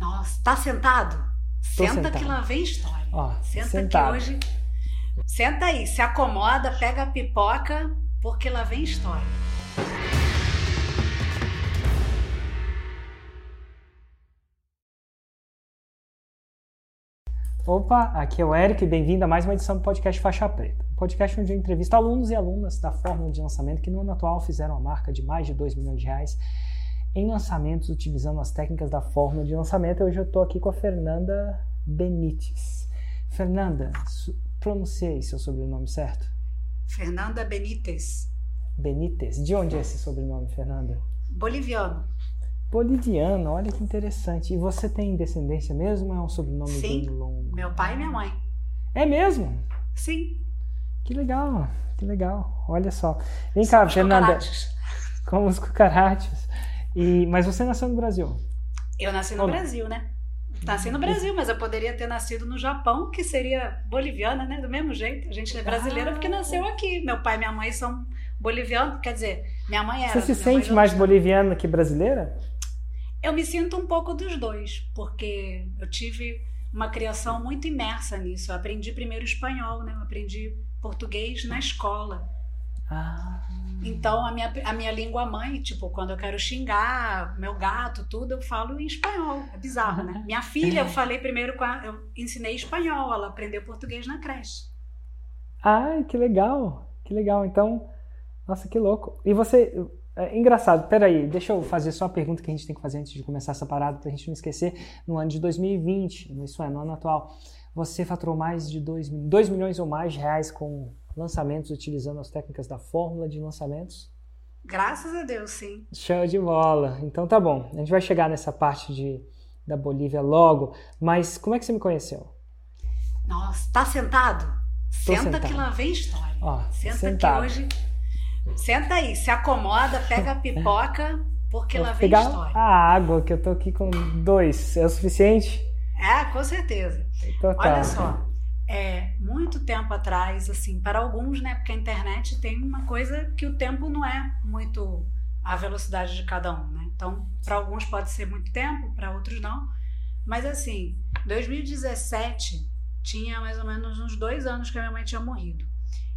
Nossa, tá sentado? Tô Senta sentado. que lá vem história. Ó, Senta sentado. que hoje. Senta aí, se acomoda, pega a pipoca, porque lá vem história. Opa, aqui é o Eric e bem-vindo a mais uma edição do podcast Faixa Preta. Um podcast onde eu entrevisto alunos e alunas da fórmula de lançamento que no ano atual fizeram a marca de mais de 2 milhões de reais em lançamentos utilizando as técnicas da fórmula de lançamento. Hoje eu estou aqui com a Fernanda Benites. Fernanda, pronunciei seu sobrenome certo? Fernanda Benítez, Benites. De onde é esse sobrenome, Fernanda? boliviano. Boliviano, olha que interessante. E você tem descendência mesmo ou é um sobrenome Sim. bem longo? Meu pai e minha mãe. É mesmo? Sim. Que legal, que legal. Olha só. Vem cá, Fernanda, como os cucarachas. E, mas você nasceu no Brasil. Eu nasci no Olá. Brasil, né? Nasci no Brasil, mas eu poderia ter nascido no Japão, que seria boliviana, né? Do mesmo jeito. A gente é brasileira porque nasceu aqui. Meu pai e minha mãe são bolivianos. Quer dizer, minha mãe era. Você se sente mais boliviana que brasileira? Eu me sinto um pouco dos dois, porque eu tive uma criação muito imersa nisso. Eu aprendi primeiro espanhol, né? Eu aprendi português na escola. Ah, Então, a minha, a minha língua mãe, tipo, quando eu quero xingar meu gato, tudo, eu falo em espanhol. É bizarro, né? Minha filha, eu falei primeiro com a, Eu ensinei espanhol, ela aprendeu português na creche. ai, que legal, que legal. Então, nossa, que louco. E você, é engraçado, peraí, deixa eu fazer só uma pergunta que a gente tem que fazer antes de começar essa parada, pra gente não esquecer. No ano de 2020, isso é, no ano atual, você faturou mais de 2, 2 milhões ou mais de reais com lançamentos utilizando as técnicas da fórmula de lançamentos? Graças a Deus, sim. Show de bola. Então tá bom. A gente vai chegar nessa parte de, da Bolívia logo. Mas como é que você me conheceu? Nossa, tá sentado? Tô Senta sentado. que lá vem história. Ó, Senta sentado. que hoje. Senta aí, se acomoda, pega a pipoca, porque Vou lá vem pegar história. a água, que eu tô aqui com dois. É o suficiente? É, com certeza. Então tá. Olha só, é, muito tempo atrás, assim, para alguns, né? Porque a internet tem uma coisa que o tempo não é muito a velocidade de cada um, né? Então, para alguns pode ser muito tempo, para outros não. Mas assim, 2017 tinha mais ou menos uns dois anos que a minha mãe tinha morrido.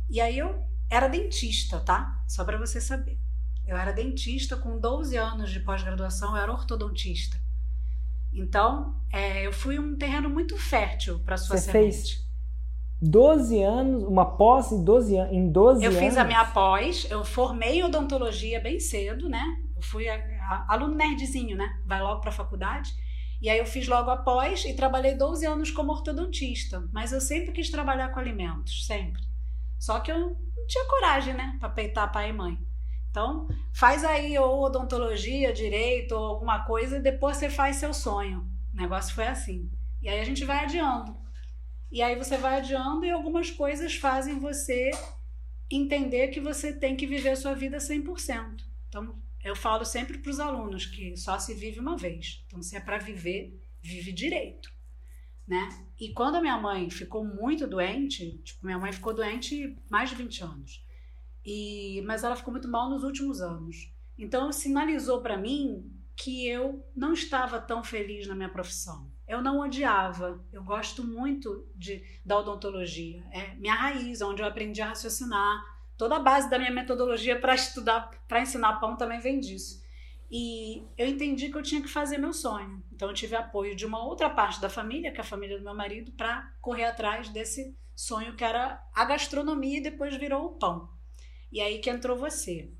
E aí eu era dentista, tá? Só para você saber. Eu era dentista com 12 anos de pós-graduação, eu era ortodontista. Então, é, eu fui um terreno muito fértil para sua Você semente. fez 12 anos, uma pós em 12, an- em 12 Eu anos. fiz a minha pós, eu formei odontologia bem cedo, né? Eu fui a- a- aluno nerdzinho, né? Vai logo para a faculdade. E aí eu fiz logo a pós e trabalhei 12 anos como ortodontista. Mas eu sempre quis trabalhar com alimentos, sempre. Só que eu não tinha coragem, né? Para peitar pai e mãe. Então, faz aí ou odontologia, direito ou alguma coisa e depois você faz seu sonho. O negócio foi assim. E aí a gente vai adiando. E aí você vai adiando e algumas coisas fazem você entender que você tem que viver a sua vida 100%. Então, eu falo sempre para os alunos que só se vive uma vez. Então, se é para viver, vive direito, né? E quando a minha mãe ficou muito doente, tipo, minha mãe ficou doente mais de 20 anos. E mas ela ficou muito mal nos últimos anos. Então, sinalizou para mim que eu não estava tão feliz na minha profissão. Eu não odiava. Eu gosto muito de, da odontologia. É minha raiz, onde eu aprendi a raciocinar. Toda a base da minha metodologia para estudar, para ensinar pão também vem disso. E eu entendi que eu tinha que fazer meu sonho. Então eu tive apoio de uma outra parte da família, que é a família do meu marido, para correr atrás desse sonho que era a gastronomia e depois virou o pão. E aí que entrou você.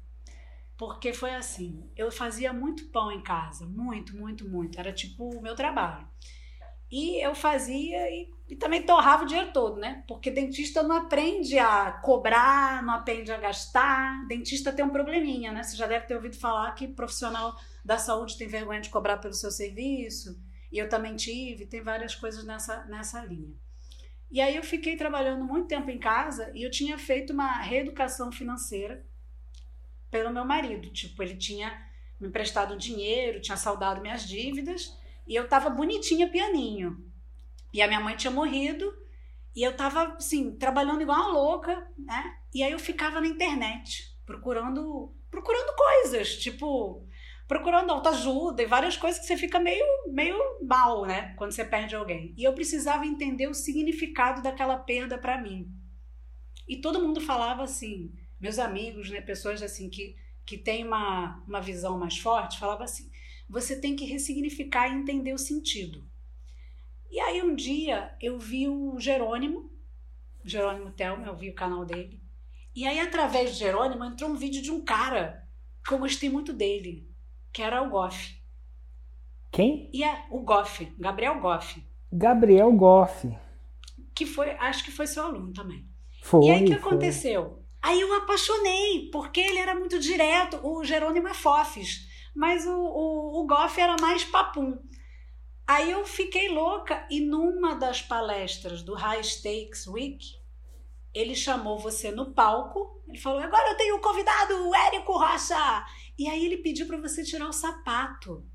Porque foi assim, eu fazia muito pão em casa, muito, muito, muito. Era tipo o meu trabalho. E eu fazia e, e também torrava o dinheiro todo, né? Porque dentista não aprende a cobrar, não aprende a gastar. Dentista tem um probleminha, né? Você já deve ter ouvido falar que profissional da saúde tem vergonha de cobrar pelo seu serviço. E eu também tive, tem várias coisas nessa, nessa linha. E aí eu fiquei trabalhando muito tempo em casa e eu tinha feito uma reeducação financeira pelo meu marido. Tipo, ele tinha me emprestado dinheiro, tinha saldado minhas dívidas e eu tava bonitinha pianinho. E a minha mãe tinha morrido e eu tava, assim, trabalhando igual uma louca, né? E aí eu ficava na internet procurando procurando coisas, tipo procurando autoajuda e várias coisas que você fica meio, meio mal, né? Quando você perde alguém. E eu precisava entender o significado daquela perda para mim. E todo mundo falava assim, meus amigos, né, pessoas assim que, que têm uma, uma visão mais forte, falava assim: você tem que ressignificar e entender o sentido. E aí um dia eu vi o Jerônimo, Jerônimo Telmo, eu vi o canal dele. E aí através do Jerônimo entrou um vídeo de um cara que eu gostei muito dele, que era o Goff. Quem? E é o Goff, Gabriel Goff. Gabriel Goff. Que foi, acho que foi seu aluno também. Foi. E aí o que foi. aconteceu? Aí eu apaixonei, porque ele era muito direto. O Jerônimo é Fofes, mas o, o, o Goff era mais papum. Aí eu fiquei louca e numa das palestras do High Stakes Week, ele chamou você no palco. Ele falou: Agora eu tenho um convidado, o Érico Rocha. E aí ele pediu para você tirar o sapato.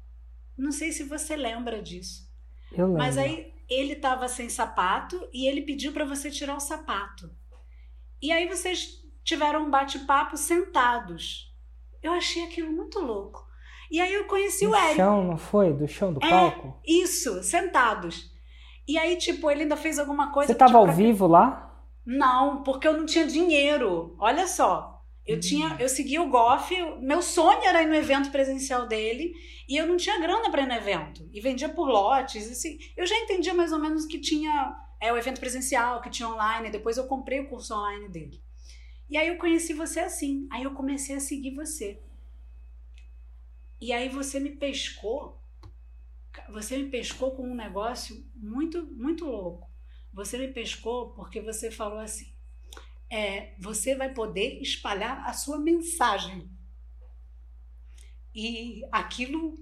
Não sei se você lembra disso. Eu lembro. Mas aí ele estava sem sapato e ele pediu para você tirar o sapato. E aí vocês tiveram um bate-papo sentados. Eu achei aquilo muito louco. E aí eu conheci Do o Érico. chão, não foi? Do chão do É, palco? Isso, sentados. E aí, tipo, ele ainda fez alguma coisa. Você tava tipo, ao pra- vivo lá? Não, porque eu não tinha dinheiro. Olha só. Eu Hum. tinha, eu seguia o Goff, meu sonho era ir no evento presencial dele, e eu não tinha grana para ir no evento. E vendia por lotes, assim. Eu já entendia mais ou menos que tinha é, o evento presencial, que tinha online, depois eu comprei o curso online dele. E aí eu conheci você assim. Aí eu comecei a seguir você. E aí você me pescou. Você me pescou com um negócio muito, muito louco. Você me pescou porque você falou assim: é, você vai poder espalhar a sua mensagem. E aquilo,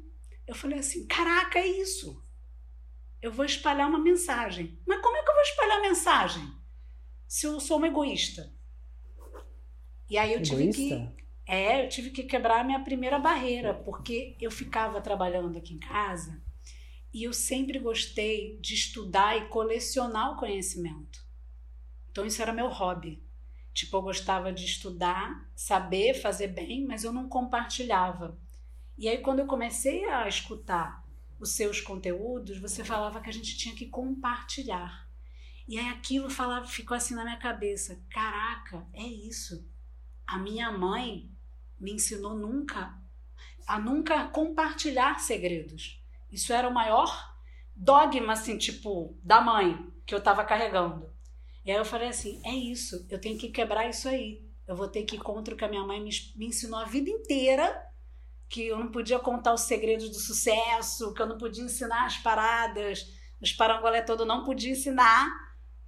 eu falei assim: caraca, é isso. Eu vou espalhar uma mensagem. Mas como é que eu vou espalhar mensagem? Se eu sou uma egoísta. E aí eu tive que. É, eu tive que quebrar a minha primeira barreira, porque eu ficava trabalhando aqui em casa e eu sempre gostei de estudar e colecionar o conhecimento. Então isso era meu hobby. Tipo, eu gostava de estudar, saber fazer bem, mas eu não compartilhava. E aí quando eu comecei a escutar os seus conteúdos, você falava que a gente tinha que compartilhar. E aí aquilo falava, ficou assim na minha cabeça. Caraca, é isso. A minha mãe me ensinou nunca a nunca compartilhar segredos. Isso era o maior dogma, assim, tipo, da mãe que eu tava carregando. E aí eu falei assim: é isso, eu tenho que quebrar isso aí. Eu vou ter que ir contra o que a minha mãe me, me ensinou a vida inteira, que eu não podia contar os segredos do sucesso, que eu não podia ensinar as paradas, os parangolé todo eu não podia ensinar,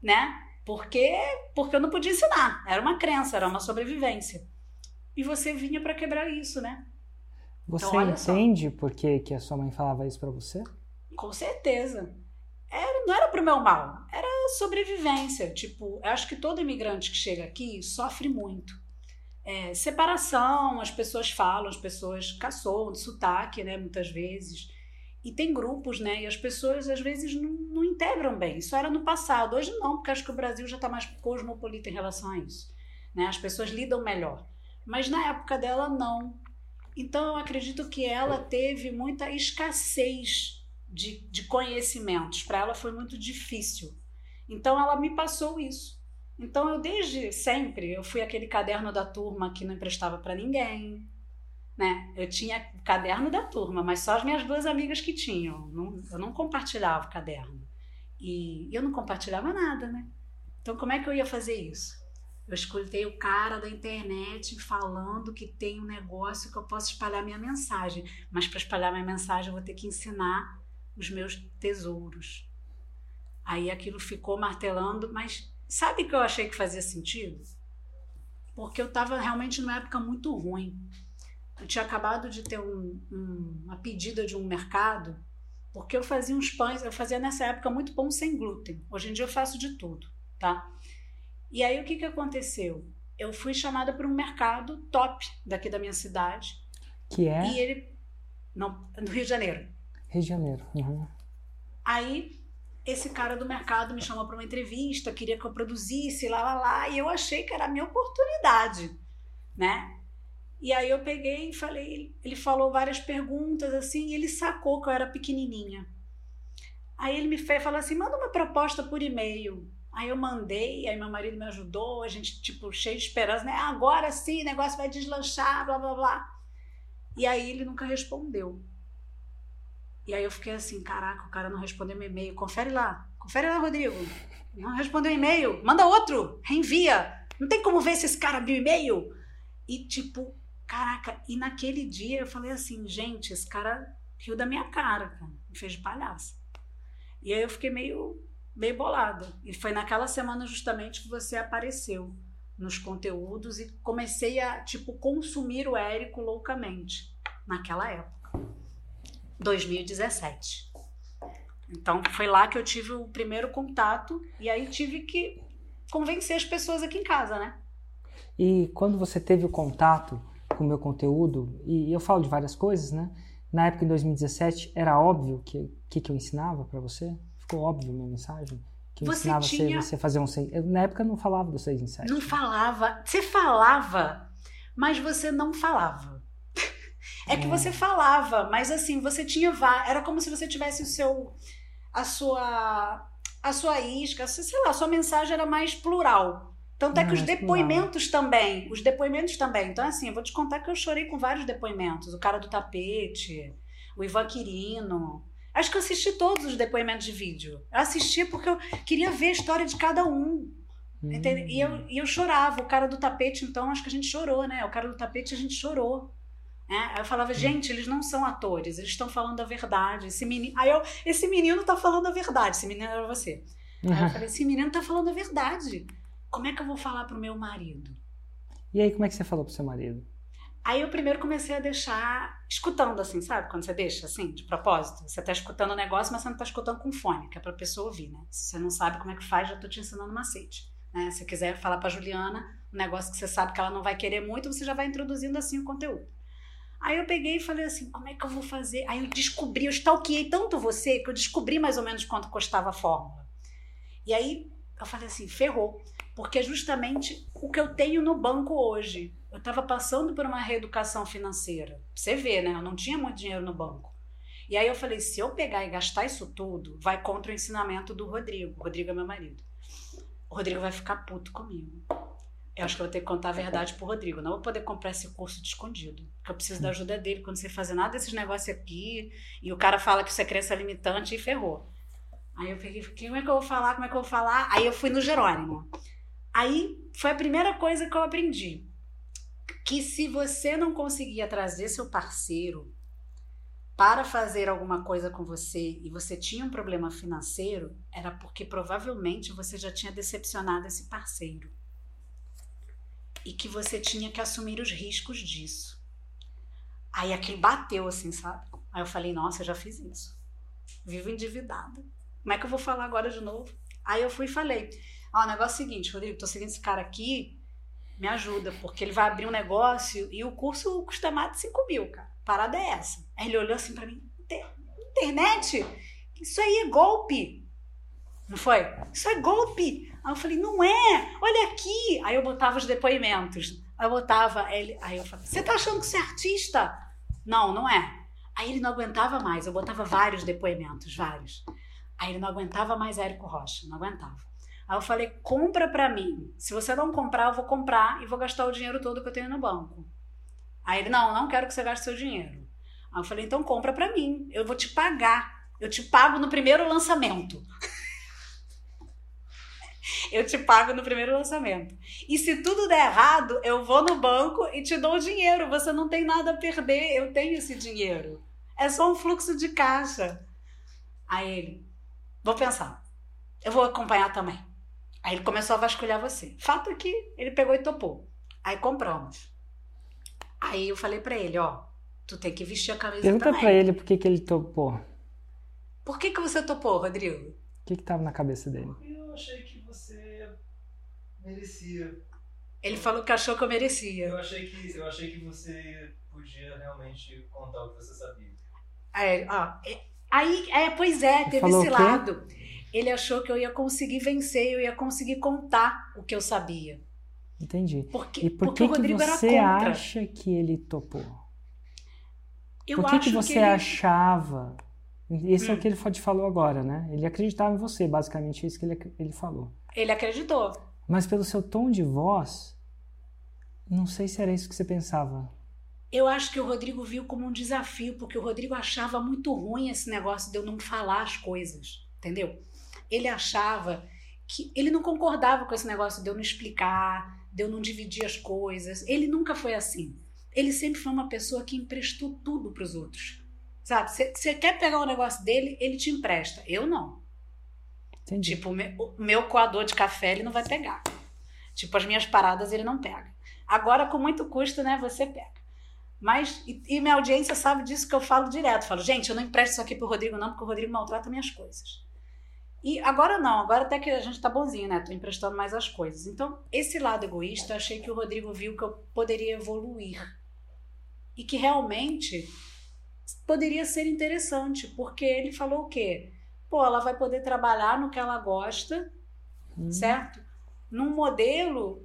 né? Porque, porque eu não podia ensinar. Era uma crença, era uma sobrevivência. E você vinha para quebrar isso, né? Você Então, olha só. entende por que, que a sua mãe falava isso pra você? Com certeza. Era, não era pro meu mal, era sobrevivência. Tipo, eu acho que todo imigrante que chega aqui sofre muito. É, separação, as pessoas falam, as pessoas caçoam de sotaque, né, muitas vezes. E tem grupos, né, e as pessoas às vezes não, não integram bem. Isso era no passado, hoje não, porque acho que o Brasil já está mais cosmopolita em relação a isso. Né? As pessoas lidam melhor. Mas na época dela, não. Então eu acredito que ela teve muita escassez de, de conhecimentos. Para ela foi muito difícil. Então ela me passou isso. Então eu desde sempre eu fui aquele caderno da turma que não emprestava para ninguém, né? Eu tinha caderno da turma, mas só as minhas duas amigas que tinham. Eu não compartilhava o caderno e eu não compartilhava nada, né? Então como é que eu ia fazer isso? Eu escutei o cara da internet falando que tem um negócio que eu posso espalhar minha mensagem, mas para espalhar minha mensagem eu vou ter que ensinar os meus tesouros. Aí aquilo ficou martelando, mas sabe que eu achei que fazia sentido? Porque eu estava realmente numa época muito ruim. Eu tinha acabado de ter um- um- uma pedida de um mercado, porque eu fazia uns pães, eu fazia nessa época muito pão sem glúten. Hoje em dia eu faço de tudo, tá? E aí o que, que aconteceu? Eu fui chamada para um mercado top daqui da minha cidade. Que é E ele. Não, no Rio de Janeiro. Rio de Janeiro. Uhum. Aí esse cara do mercado me chamou para uma entrevista, queria que eu produzisse, lá, lá, lá, e eu achei que era a minha oportunidade, né? E aí eu peguei e falei, ele falou várias perguntas assim, e ele sacou que eu era pequenininha. Aí ele me fez, falou assim, manda uma proposta por e-mail. Aí eu mandei, aí meu marido me ajudou, a gente, tipo, cheio de esperança, né? Agora sim, o negócio vai deslanchar, blá, blá, blá. E aí ele nunca respondeu. E aí eu fiquei assim, caraca, o cara não respondeu meu e-mail. Confere lá, confere lá, Rodrigo. Não respondeu e-mail, manda outro, reenvia. Não tem como ver se esse cara abriu e-mail. E tipo, caraca, e naquele dia eu falei assim, gente, esse cara riu da minha cara, cara, me fez de palhaça. E aí eu fiquei meio meio bolada. E foi naquela semana justamente que você apareceu nos conteúdos e comecei a, tipo, consumir o Érico loucamente naquela época. 2017. Então foi lá que eu tive o primeiro contato e aí tive que convencer as pessoas aqui em casa, né? E quando você teve o contato com o meu conteúdo, e eu falo de várias coisas, né? Na época, em 2017, era óbvio que que, que eu ensinava para você? Ficou óbvio minha mensagem? Que você ensinava tinha... você a fazer um seis. Eu, na época não falava do seis em sete. Não falava. Você falava, mas você não falava. É que é. você falava, mas assim, você tinha era como se você tivesse o seu a sua a sua isca, sei lá, a sua mensagem era mais plural. Tanto é que os depoimentos também, os depoimentos também. Então assim, eu vou te contar que eu chorei com vários depoimentos, o cara do tapete, o Ivan Quirino, Acho que eu assisti todos os depoimentos de vídeo. Eu assisti porque eu queria ver a história de cada um. Hum. E, eu, e eu chorava. O cara do tapete, então, acho que a gente chorou, né? O cara do tapete, a gente chorou. É, eu falava, gente, eles não são atores, eles estão falando a verdade. Esse menino, aí eu, esse menino tá falando a verdade. Esse menino era você. Aí eu falei, esse menino tá falando a verdade. Como é que eu vou falar pro meu marido? E aí, como é que você falou pro seu marido? Aí eu primeiro comecei a deixar escutando, assim, sabe? Quando você deixa, assim, de propósito. Você tá escutando o negócio, mas você não tá escutando com fone, que é pra pessoa ouvir, né? Se você não sabe como é que faz, já tô te ensinando macete. Né? Se quiser falar pra Juliana um negócio que você sabe que ela não vai querer muito, você já vai introduzindo assim o conteúdo. Aí eu peguei e falei assim, como é que eu vou fazer? Aí eu descobri, eu stalkeei tanto você que eu descobri mais ou menos quanto custava a fórmula. E aí eu falei assim, ferrou. Porque é justamente o que eu tenho no banco hoje eu estava passando por uma reeducação financeira. Você vê, né? Eu não tinha muito dinheiro no banco. E aí eu falei, se eu pegar e gastar isso tudo, vai contra o ensinamento do Rodrigo. O Rodrigo é meu marido. O Rodrigo vai ficar puto comigo. Eu acho que eu vou ter que contar a verdade pro Rodrigo. Não vou poder comprar esse curso de escondido. Porque eu preciso da ajuda dele quando você fazer nada desses negócios aqui. E o cara fala que isso é crença limitante e ferrou. Aí eu peguei, como é que eu vou falar? Como é que eu vou falar? Aí eu fui no Jerônimo. Aí foi a primeira coisa que eu aprendi que se você não conseguia trazer seu parceiro para fazer alguma coisa com você e você tinha um problema financeiro, era porque provavelmente você já tinha decepcionado esse parceiro. E que você tinha que assumir os riscos disso. Aí aquilo bateu assim, sabe? Aí eu falei, nossa, eu já fiz isso. Vivo endividada. Como é que eu vou falar agora de novo? Aí eu fui e falei, ó, o negócio é o seguinte, Rodrigo, tô seguindo esse cara aqui, me ajuda, porque ele vai abrir um negócio e o curso custa mais de 5 mil, cara. Parada é essa. Aí ele olhou assim para mim: internet? Isso aí é golpe. Não foi? Isso é golpe. Aí eu falei: não é, olha aqui. Aí eu botava os depoimentos. Aí eu botava, ele, aí eu falei: você tá achando que você é artista? Não, não é. Aí ele não aguentava mais. Eu botava vários depoimentos, vários. Aí ele não aguentava mais Érico Rocha, não aguentava. Aí eu falei, compra para mim. Se você não comprar, eu vou comprar e vou gastar o dinheiro todo que eu tenho no banco. Aí ele, não, não quero que você gaste seu dinheiro. Aí eu falei, então compra para mim. Eu vou te pagar. Eu te pago no primeiro lançamento. eu te pago no primeiro lançamento. E se tudo der errado, eu vou no banco e te dou o dinheiro. Você não tem nada a perder, eu tenho esse dinheiro. É só um fluxo de caixa. Aí ele, vou pensar. Eu vou acompanhar também. Aí ele começou a vasculhar você. Fato é que ele pegou e topou. Aí compramos. Aí eu falei para ele, ó, tu tem que vestir a camisa Pergunta também. pra ele por que, que ele topou. Por que, que você topou, Rodrigo? O que que tava na cabeça dele? Eu achei que você merecia. Ele falou que achou que eu merecia. Eu achei que, eu achei que você podia realmente contar o que você sabia. É, ó, aí, é, pois é, teve esse lado ele achou que eu ia conseguir vencer, eu ia conseguir contar o que eu sabia. Entendi. Porque, E por porque que, o que Rodrigo você acha que ele topou? Eu por que, que você ele- achava? Esse é Hum. o que ele fa- falou agora, né? Ele acreditava em você, basicamente, é isso que ele, ele falou. Ele acreditou. Mas pelo seu tom de voz, não sei se era isso que você pensava. Eu acho que o Rodrigo viu como um desafio, porque o Rodrigo achava muito ruim esse negócio de eu não falar as coisas, entendeu? Ele achava que ele não concordava com esse negócio de eu não explicar, de eu não dividir as coisas. Ele nunca foi assim. Ele sempre foi uma pessoa que emprestou tudo para os outros. Sabe? Você quer pegar o negócio dele, ele te empresta. Eu não. Entendi. Tipo, o meu, o meu coador de café ele não vai pegar. Tipo, as minhas paradas ele não pega. Agora, com muito custo, né, você pega. Mas, e, e minha audiência sabe disso que eu falo direto. Falo, gente, eu não empresto isso aqui pro Rodrigo, não, porque o Rodrigo maltrata minhas coisas. E agora não, agora até que a gente tá bonzinho, né? Tô emprestando mais as coisas. Então, esse lado egoísta, eu achei que o Rodrigo viu que eu poderia evoluir. E que realmente poderia ser interessante, porque ele falou o quê? Pô, ela vai poder trabalhar no que ela gosta, Hum, certo? Num modelo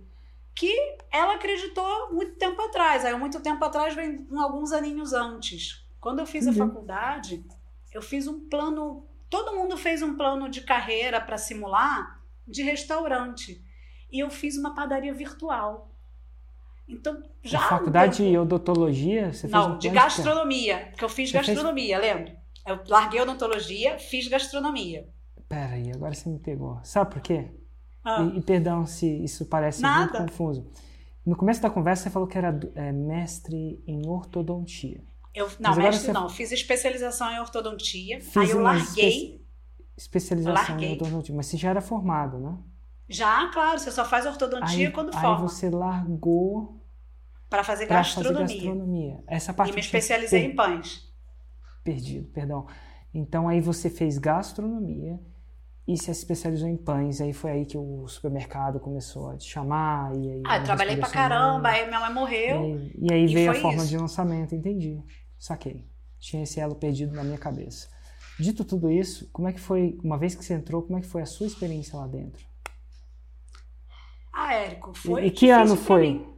que ela acreditou muito tempo atrás. Aí, muito tempo atrás, vem alguns aninhos antes. Quando eu fiz Entendi. a faculdade, eu fiz um plano. Todo mundo fez um plano de carreira para simular de restaurante. E eu fiz uma padaria virtual. Então, já. Na faculdade tempo- de odontologia, você fez não, um de gastronomia, porque eu fiz Você fez- gastronomia, lembra? Eu larguei odontologia, fiz gastronomia. Pera aí, agora você me pegou. Sabe por quê? Ah, E, e perdão se isso parece Nada. muito confuso. No começo da conversa você falou que era é, mestre em ortodontia. Eu, não, mestre você- não, fiz especialização em ortodontia, Fiz aí eu larguei. Especialização Larguei. em ortodontia, mas você já era formado, né? Já, claro, você só faz ortodontia aí, quando aí forma, você largou para fazer para fazer gastronomia. gastronomia. Essa parte E me especializei per- em pães. Perdido, perdão. Então aí você fez gastronomia e se especializou em pães. Aí foi aí que o supermercado começou a te chamar. E aí Ah, eu trabalhei pra caramba, aí minha mãe morreu. E, e aí e veio a forma isso. de lançamento, entendi. Saquei. Tinha esse elo perdido na minha cabeça. Dito tudo isso, como é que foi, uma vez que você entrou, como é que foi a sua experiência lá dentro? Ah, Érico, foi e que difícil ano foi? mim.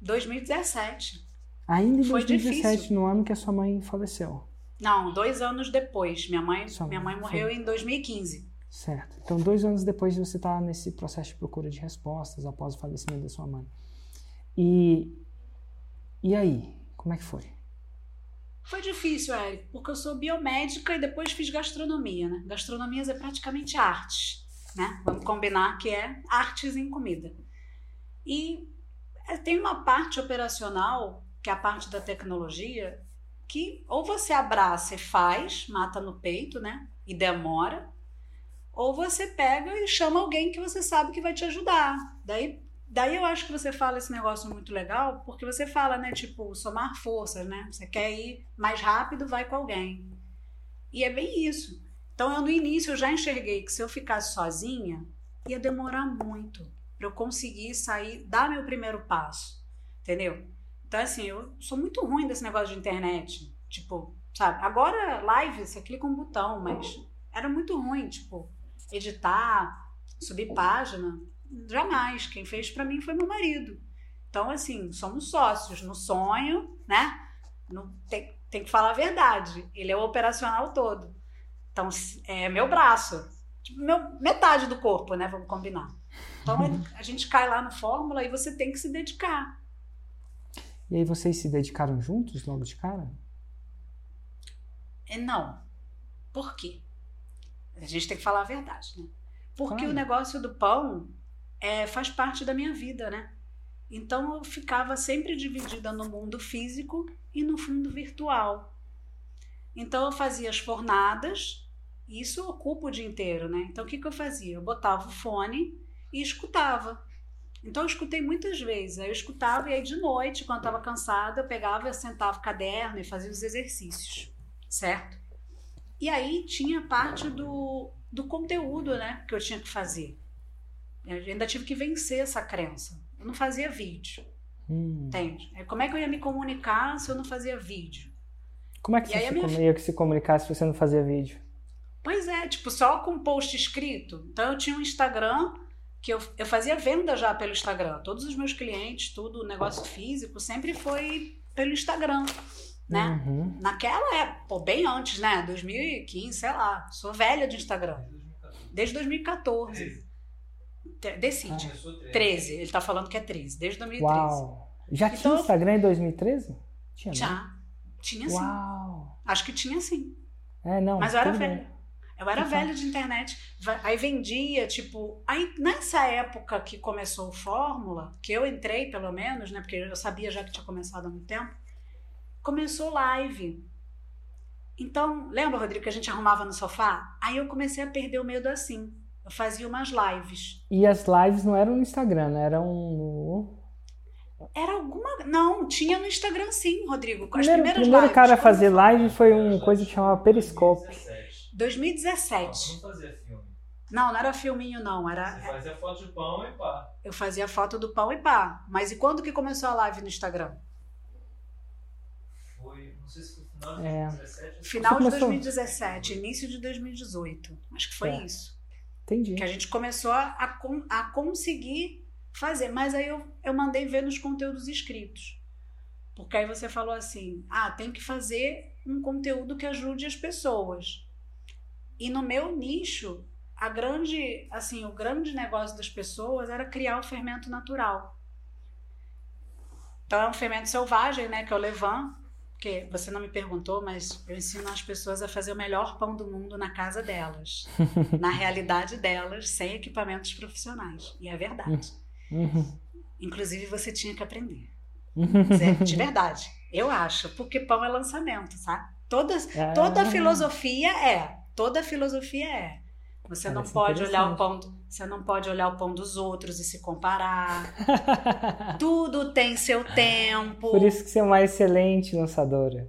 2017. Ainda em Foi 2017, difícil. no ano que a sua mãe faleceu. Não, dois anos depois. Minha mãe, Sua minha mãe foi. morreu em 2015. Certo. Então, dois anos depois você está nesse processo de procura de respostas após o falecimento da sua mãe. E, e aí, como é que foi? Foi difícil, Érico, porque eu sou biomédica e depois fiz gastronomia, né? Gastronomia é praticamente artes, né? Vamos combinar que é artes em comida. E é, tem uma parte operacional, que é a parte da tecnologia, que ou você abraça e faz, mata no peito, né? E demora, ou você pega e chama alguém que você sabe que vai te ajudar. Daí Daí eu acho que você fala esse negócio muito legal, porque você fala, né, tipo, somar forças, né? Você quer ir mais rápido, vai com alguém. E é bem isso. Então eu no início eu já enxerguei que se eu ficasse sozinha, ia demorar muito para eu conseguir sair, dar meu primeiro passo. Entendeu? Então assim, eu sou muito ruim desse negócio de internet, tipo, sabe? Agora live, você clica um botão, mas era muito ruim, tipo, editar, subir página, jamais. Quem fez para mim foi meu marido. Então, assim, somos sócios no sonho, né? No, tem, tem que falar a verdade. Ele é o operacional todo. Então, é meu braço. Meu, metade do corpo, né? Vamos combinar. Então, a gente cai lá no Fórmula e você tem que se dedicar. E aí vocês se dedicaram juntos logo de cara? E não. Por quê? A gente tem que falar a verdade, né? Porque Claro. o negócio do pão é, faz parte da minha vida, né? Então eu ficava sempre dividida no mundo físico e no mundo virtual. Então eu fazia as fornadas, e isso ocupa o dia inteiro, né? Então o que, que eu fazia? Eu botava o fone e escutava. Então eu escutei muitas vezes. Aí eu escutava e aí de noite, quando eu estava cansada, eu pegava, eu sentava o caderno e fazia os exercícios, certo? E aí tinha parte do, do conteúdo, né? Que eu tinha que fazer. Eu ainda tive que vencer essa crença. Eu não fazia vídeo, Hum. entende? Aí Como é que eu ia me comunicar se eu não fazia vídeo? Como é que E você minha ia se comunicar se você não fazia vídeo? Pois é, tipo, só com post escrito. Então eu tinha um Instagram, que eu, eu fazia venda já pelo Instagram. Todos os meus clientes, tudo, negócio físico, sempre foi pelo Instagram, né? Uhum. Naquela época, pô, bem antes, né? 2015, sei lá. Sou velha de Instagram. Desde 2014. Decide. Começou 13. 13. Ele tá falando que é 13. Desde 2013. Uau. Já tinha Então- Instagram em 2013? Tinha, né? Já. Tinha sim. Uau. Acho que tinha sim. É, não. Mas eu era bem. velha. Eu era velha de internet. Aí vendia, tipo. Aí nessa época que começou o Fórmula, que eu entrei pelo menos, né? Porque eu sabia já que tinha começado há muito tempo, começou live. Então, lembra, Rodrigo, que a gente arrumava no sofá? Aí eu comecei a perder o medo assim. Fazia umas lives. E as lives não eram no Instagram, né? Eram no. Era alguma. Não, tinha no Instagram sim, Rodrigo. As Primeiro, primeiras primeiro lives. cara a fazer live foi uma coisa que chamava Periscope. 2017. 2017. Não fazia filme. Não, não era filminho, não. Você Era, fazia foto de pão e pá. eu fazia foto do pão e pá. Mas e quando que começou a live no Instagram? Foi, não sei se foi final de É. 2017. Final de começou? 2017, início de 2018. Acho que foi É. isso. Entendi. Que a gente começou a, a, con- a conseguir fazer. Mas aí eu, eu mandei ver nos conteúdos escritos. Porque aí você falou assim: ah, tem que fazer um conteúdo que ajude as pessoas. E no meu nicho, a grande, assim, o grande negócio das pessoas era criar o fermento natural. Então é um fermento selvagem, né, que é o levain, que você não me perguntou, mas eu ensino as pessoas a fazer o melhor pão do mundo na casa delas, na realidade delas, sem equipamentos profissionais. E é verdade. Uhum. Inclusive você tinha que aprender. Uhum. De verdade. Eu acho, porque pão é lançamento, sabe? Toda, Ah. toda filosofia é. Toda filosofia é. Você não Parece pode olhar o pão, você não pode olhar o pão dos outros e se comparar. Tudo tem seu tempo. Por isso que você é uma excelente lançadora.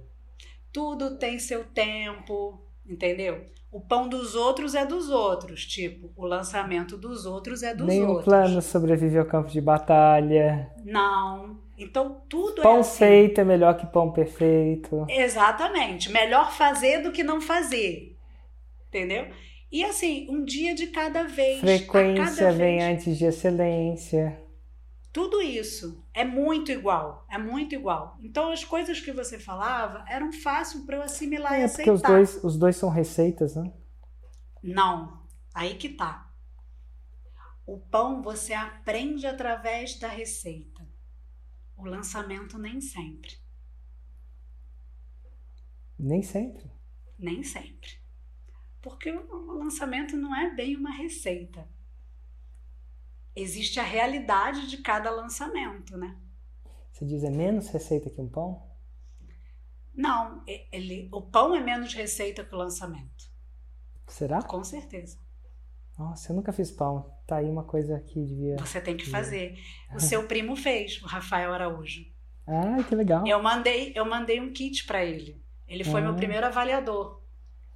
Tudo tem seu tempo, entendeu? O pão dos outros é dos outros, tipo, o lançamento dos outros é dos Nenhum outros. plano sobrevive ao campo de batalha. Não. Então tudo é Pão assim. feito é melhor que pão perfeito. Exatamente. Melhor fazer do que não fazer. Entendeu? E assim, um dia de cada vez. Frequência cada vem vez. antes de excelência. Tudo isso é muito igual. É muito igual. Então as coisas que você falava eram fáceis para eu assimilar e É porque aceitar. os dois, os dois são receitas, né? Não. Aí que tá. O pão você aprende através da receita. O lançamento nem sempre. Nem sempre. Nem sempre. Porque o lançamento não é bem uma receita. Existe a realidade de cada lançamento, né? Você diz é menos receita que um pão? Não, ele, o pão é menos receita que o lançamento. Será? Com certeza. Nossa, eu nunca fiz pão. Tá aí uma coisa que devia. Você tem que fazer. O seu primo fez, o Rafael Araújo. Ah, que legal. Eu mandei, eu mandei um kit para ele. Ele foi meu Ah. primeiro avaliador.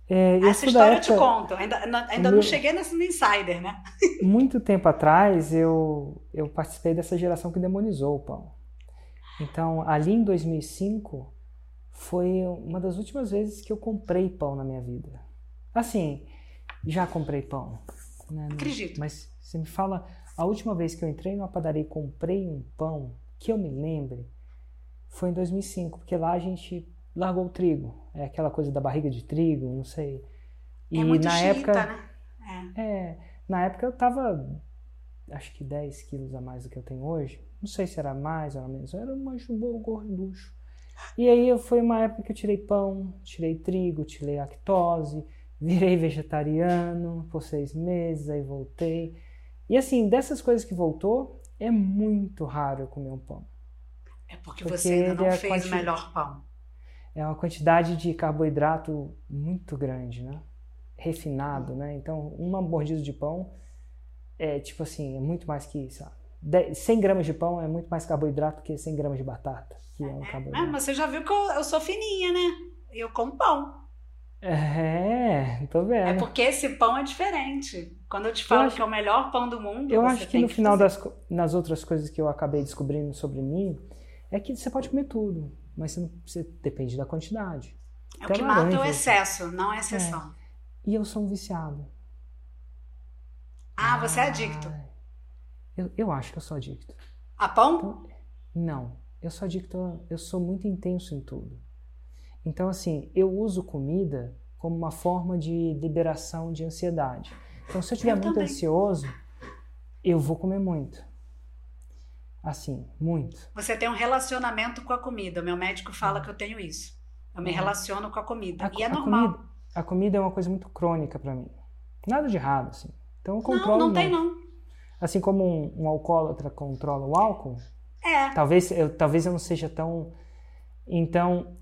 É, Essa da história eu te época- conto. Ainda, ainda meu- não cheguei nesse insider, né? muito tempo atrás eu, eu participei dessa geração que demonizou o pão. Então, ali em 2005, foi uma das últimas vezes que eu comprei pão na minha vida. Assim, já comprei pão. né? Acredito. Mas você me fala, a última vez que eu entrei numa padaria e comprei um pão, que eu me lembre, foi em 2005, porque lá a gente largou o trigo. É aquela coisa da barriga de trigo, não sei. E é muito na xiita, época. né? É. É, na época eu tava, acho que 10 quilos a mais do que eu tenho hoje. Não sei se era mais ou era menos, eu era um mancho gorducho. E aí foi uma época que eu tirei pão, tirei trigo, tirei lactose, virei vegetariano por seis meses, aí voltei. E assim, dessas coisas que voltou, é muito raro eu comer um pão. É porque, Porque você ainda não é fez quanti- o melhor pão. É uma quantidade de carboidrato muito grande, né? Refinado, né? Então, uma mordida de pão é tipo assim, é muito mais que isso. 100 gramas de pão é muito mais carboidrato que 100 gramas de batata, que é um É, carboidrato. mas você já viu que eu, eu sou fininha, né? Eu como pão. É, tô vendo. É porque esse pão é diferente. Quando eu te falo acho- que é o melhor pão do mundo, Eu acho que no final fazer. das nas outras coisas que eu acabei descobrindo sobre mim, é que você pode comer tudo, mas você, não, você depende da quantidade. É o que mata é o laranja. excesso, não a exceção. E eu sou um viciado. Ah, você é adicto. Eu, eu acho que eu sou adicto. A pão? Então, não, eu sou adicto, eu sou muito intenso em tudo. Então, assim, eu uso comida como uma forma de liberação de ansiedade. Então, se eu estiver muito também. ansioso, eu vou comer muito. Assim, muito. Você tem um relacionamento com a comida. Meu médico fala que eu tenho isso. Eu me Uhum. relaciono com a comida. A, e é a normal. comida, a comida é uma coisa muito crônica para mim. Nada de errado, assim. Então eu não, controlo não tem muito. não. Assim como um, um alcoólatra controla o álcool, É. talvez eu, talvez eu não seja tão. Então,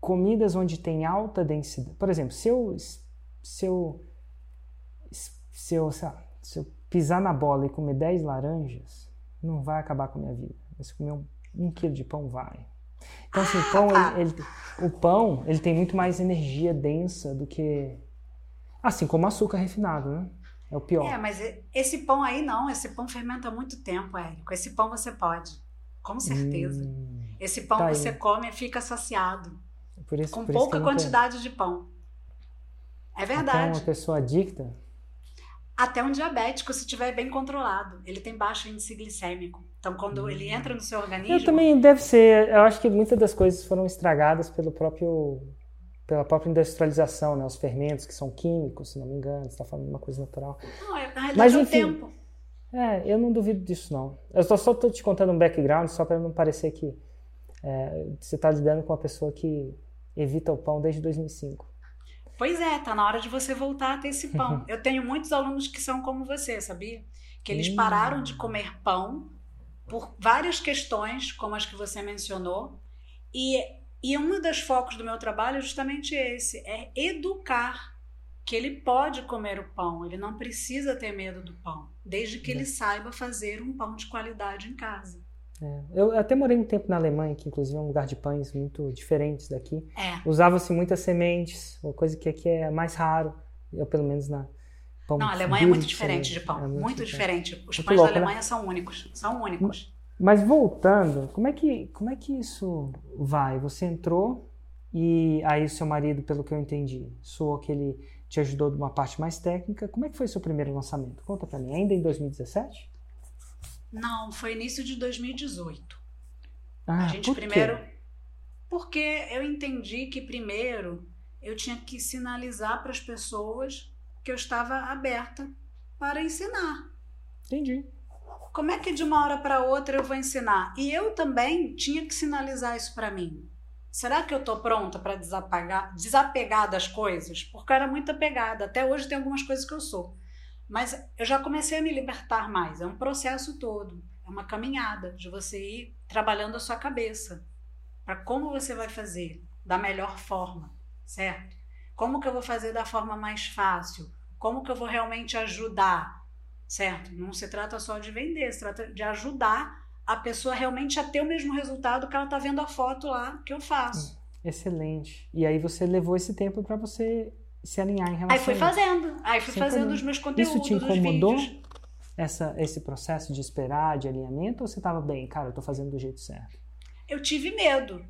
comidas onde tem alta densidade. Por exemplo, se eu. Se eu. Se eu, sei lá, se eu pisar na bola e comer 10 laranjas, não vai acabar com a minha vida. Mas se comer um, um quilo de pão, vai. Então, assim, o pão, tá. ele, ele- o pão, ele tem muito mais energia densa do que. Assim como açúcar refinado, né? É o pior. É, mas esse pão aí não. Esse pão fermenta há muito tempo, Érico. Esse pão você pode. Com certeza. Hum, Esse pão tá aí. você come e fica saciado. por isso, Com pouca quantidade de pão. É Então, verdade. uma pessoa adicta, Até um diabético, se estiver bem controlado, ele tem baixo índice glicêmico. Então, quando Hum. ele entra no seu organismo. Eu também deve ser. Eu acho que muitas das coisas foram estragadas pelo próprio pela própria industrialização, né? Os fermentos que são químicos, se não me engano, você está falando de uma coisa natural. Não, é- na realidade Mas, é o enfim. tempo. É, eu não duvido disso não. Eu só só tô te contando um background só para não parecer que é, você está lidando com uma pessoa que evita o pão desde 2005. Pois é, tá na hora de você voltar a ter esse pão. Eu tenho muitos alunos que são como você, sabia? Que eles pararam de comer pão por várias questões, como as que você mencionou. E, e um dos focos do meu trabalho é justamente esse: é educar que ele pode comer o pão, ele não precisa ter medo do pão, desde que ele saiba fazer um pão de qualidade em casa. É, eu até morei um tempo na Alemanha, que inclusive é um lugar de pães muito diferentes daqui. É. Usava-se muitas sementes, uma coisa que aqui é mais raro, eu pelo menos na pão Não, a Alemanha é muito diferente de pão, é muito, diferente. Os Muito pães louco, da né? Alemanha são únicos, são únicos. Mas voltando, como é que como é que isso vai? Você entrou e aí o seu marido, pelo que eu entendi, soou que ele te ajudou de uma parte mais técnica. Como é que foi seu primeiro lançamento? Conta pra mim. Ainda em 2017? Não, foi início de 2018. Ah, a gente por quê? primeiro. Porque eu entendi que primeiro eu tinha que sinalizar para as pessoas que eu estava aberta para ensinar. Entendi. Como é que de uma hora para outra eu vou ensinar? E eu também tinha que sinalizar isso para mim. Será que eu estou pronta para desapegar das coisas? Porque eu era muito apegada. Até hoje tem algumas coisas que eu sou. Mas eu já comecei a me libertar mais. É um processo todo. É uma caminhada de você ir trabalhando a sua cabeça. Para como você vai fazer da melhor forma, certo? Como que eu vou fazer da forma mais fácil? Como que eu vou realmente ajudar? certo? Não se trata só de vender, se trata de ajudar a pessoa realmente a ter o mesmo resultado que ela está vendo a foto lá que eu faço. Excelente. E aí você levou esse tempo para você se alinhar em relação Aí fui a isso. fazendo, aí fui Sem fazendo problema. os meus conteúdos, Isso te incomodou? Essa, esse processo de esperar, de alinhamento, ou você estava bem, cara, eu tô fazendo do jeito certo? Eu tive medo.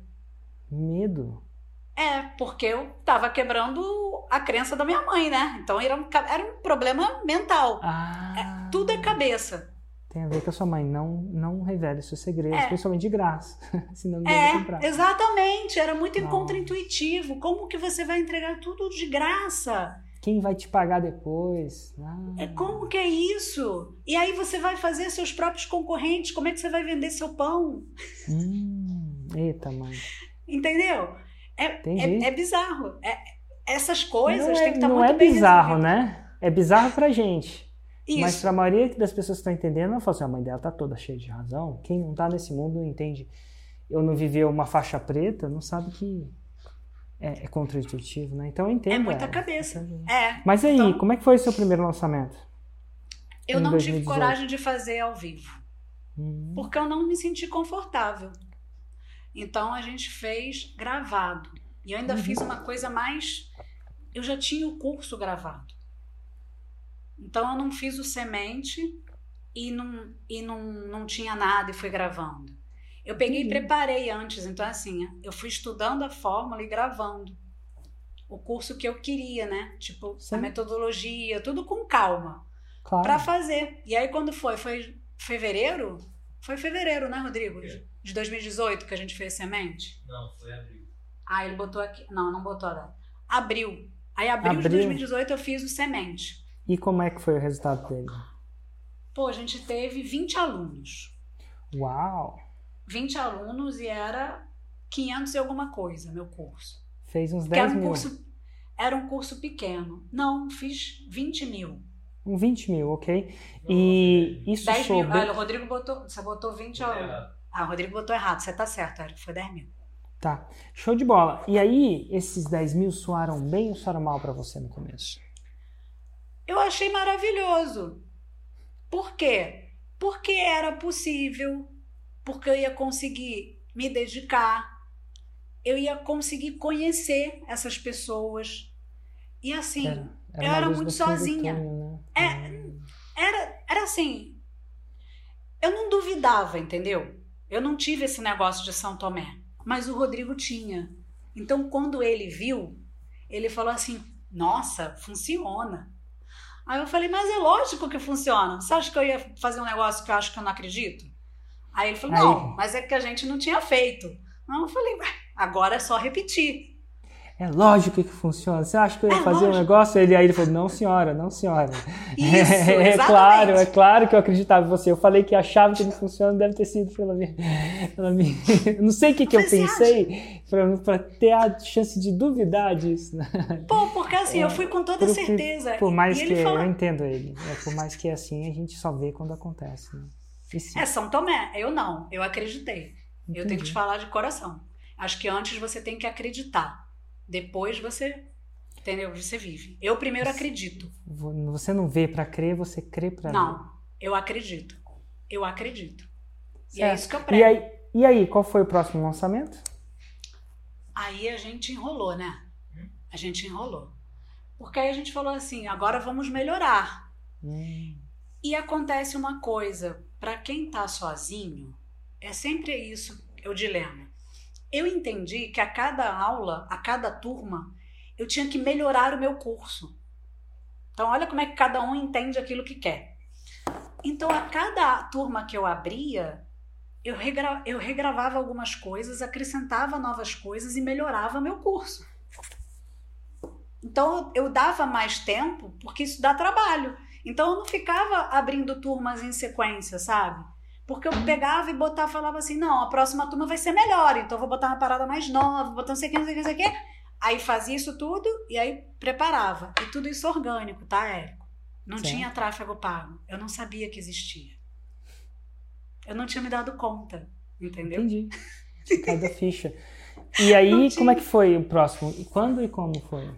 Medo? É, porque eu tava quebrando a crença da minha mãe, né? Então era um, era um problema mental. Ah, Tudo é cabeça. Tem a ver com a sua mãe. Não, não revele seus segredos, É. principalmente de graça. Senão ninguém vai comprar. É, exatamente. Era muito contraintuitivo. Como que você vai entregar tudo de graça? Quem vai te pagar depois? Ah, É como que é isso? E aí você vai fazer seus próprios concorrentes, como é que você vai vender seu pão? hum, eita, mãe. Entendeu? É, é, é bizarro. É- essas coisas não têm é, que estar não muito é bizarro, né? É bizarro pra gente. Mas Isso. pra maioria das pessoas que estão entendendo, ela fala assim, a mãe dela tá toda cheia de razão. Quem não tá nesse mundo não entende. Eu não viveu uma faixa preta, não sabe que é, é contraintuitivo, né? Então eu entendo. É muita ela. cabeça. É. Mas aí, Então- como é que foi o seu primeiro lançamento? Eu não tive 2018. coragem de fazer ao vivo, Hum, porque eu não me senti confortável. Então a gente fez gravado. E eu ainda Uhum. fiz uma coisa mais. Eu já tinha o curso gravado. Então eu não fiz o semente e não, e não, não tinha nada e fui gravando. Eu peguei e Entendi. preparei antes. Então, assim, eu fui estudando a fórmula e gravando. O curso que eu queria, né? Tipo, Sim. a metodologia, tudo com calma claro. para fazer. E aí quando foi, foi fevereiro? Foi fevereiro, né, Rodrigo? É. De 2018 que a gente fez semente? Não, foi abril. Ah, ele botou aqui. Não, não botou a data. Abril. Aí, abril, de Abril. 2018, eu fiz o semente. E como é que foi o resultado dele? Pô, a gente teve 20 alunos. Uau! 20 alunos e era 500 e alguma coisa, meu curso. Fez uns Porque era 10 um mil. curso, era um curso pequeno. Não, fiz 20 mil. Um 20 mil, ok? E isso 10 mil. sobre. Olha, o Rodrigo botou. Você botou 20 Foi alunos. Ah, o Rodrigo botou errado. Você tá certo, Érico. Foi 10 mil. Tá. Show de bola. E aí, esses 10 mil soaram bem ou soaram mal pra você no começo? Eu achei maravilhoso. Por quê? Porque era possível, porque eu ia conseguir me dedicar, eu ia conseguir conhecer essas pessoas. E assim, Era, eu uma era muito sozinha. túnel, É, né? Hum. era, era assim. Eu não duvidava, entendeu? Eu não tive esse negócio de São Tomé, mas o Rodrigo tinha. Então, quando ele viu, ele falou assim: Nossa, funciona. Aí eu falei: Mas é lógico que funciona. Você acha que eu ia fazer um negócio que eu acho que eu não acredito? Aí ele falou: Aí- Não, mas é que a gente não tinha feito. Não, eu falei: "Ué, Agora é só repetir. É lógico que funciona. Você acha que eu ia É fazer um lógico. negócio? Ele, aí ele falou, não, senhora, não, senhora. Isso, é exatamente. claro, é claro que eu acreditava em você. Eu falei que achava que não funciona, deve ter sido pela minha. Pela minha... Não sei o que, que eu pensei para ter a chance de duvidar disso. Pô, porque assim, eu fui com toda Por- certeza. Por mais que falou, eu entendo ele. É, por mais que é assim, a gente só vê quando acontece. Né? É São Tomé. Eu não, eu acreditei. Eu tenho que entendi. te falar de coração. Acho que antes você tem que acreditar. Depois você, entendeu? Você vive. Eu primeiro acredito. Vo- Você não vê para crer, você crê para. Não, eu acredito. Eu acredito. E é Certo. isso que eu prego. E aí, e aí, qual foi o próximo lançamento? Aí a gente enrolou, né? A gente enrolou. Porque aí a gente falou assim, agora vamos melhorar. Hum, E acontece uma coisa, para quem tá sozinho, é sempre isso, é o dilema. Eu entendi que a cada aula, a cada turma, eu tinha que melhorar o meu curso. Então, olha como é que cada um entende aquilo que quer. Então, a cada turma que eu abria, eu, regra- eu regravava algumas coisas, acrescentava novas coisas e melhorava meu curso. Então, eu dava mais tempo, porque isso dá trabalho. Então eu não ficava abrindo turmas em sequência, sabe? Porque eu pegava e botava, falava assim, não, a próxima turma vai ser melhor, então eu vou botar uma parada mais nova, vou botar não sei o que, não sei o que, não sei o que. Aí fazia isso tudo e aí preparava. E tudo isso orgânico, tá, Érico? Não Certo. tinha tráfego pago. Eu não sabia que existia. Eu não tinha me dado conta, entendeu? entendi. Cai da ficha. E aí, como é que foi o próximo? E quando e como foi?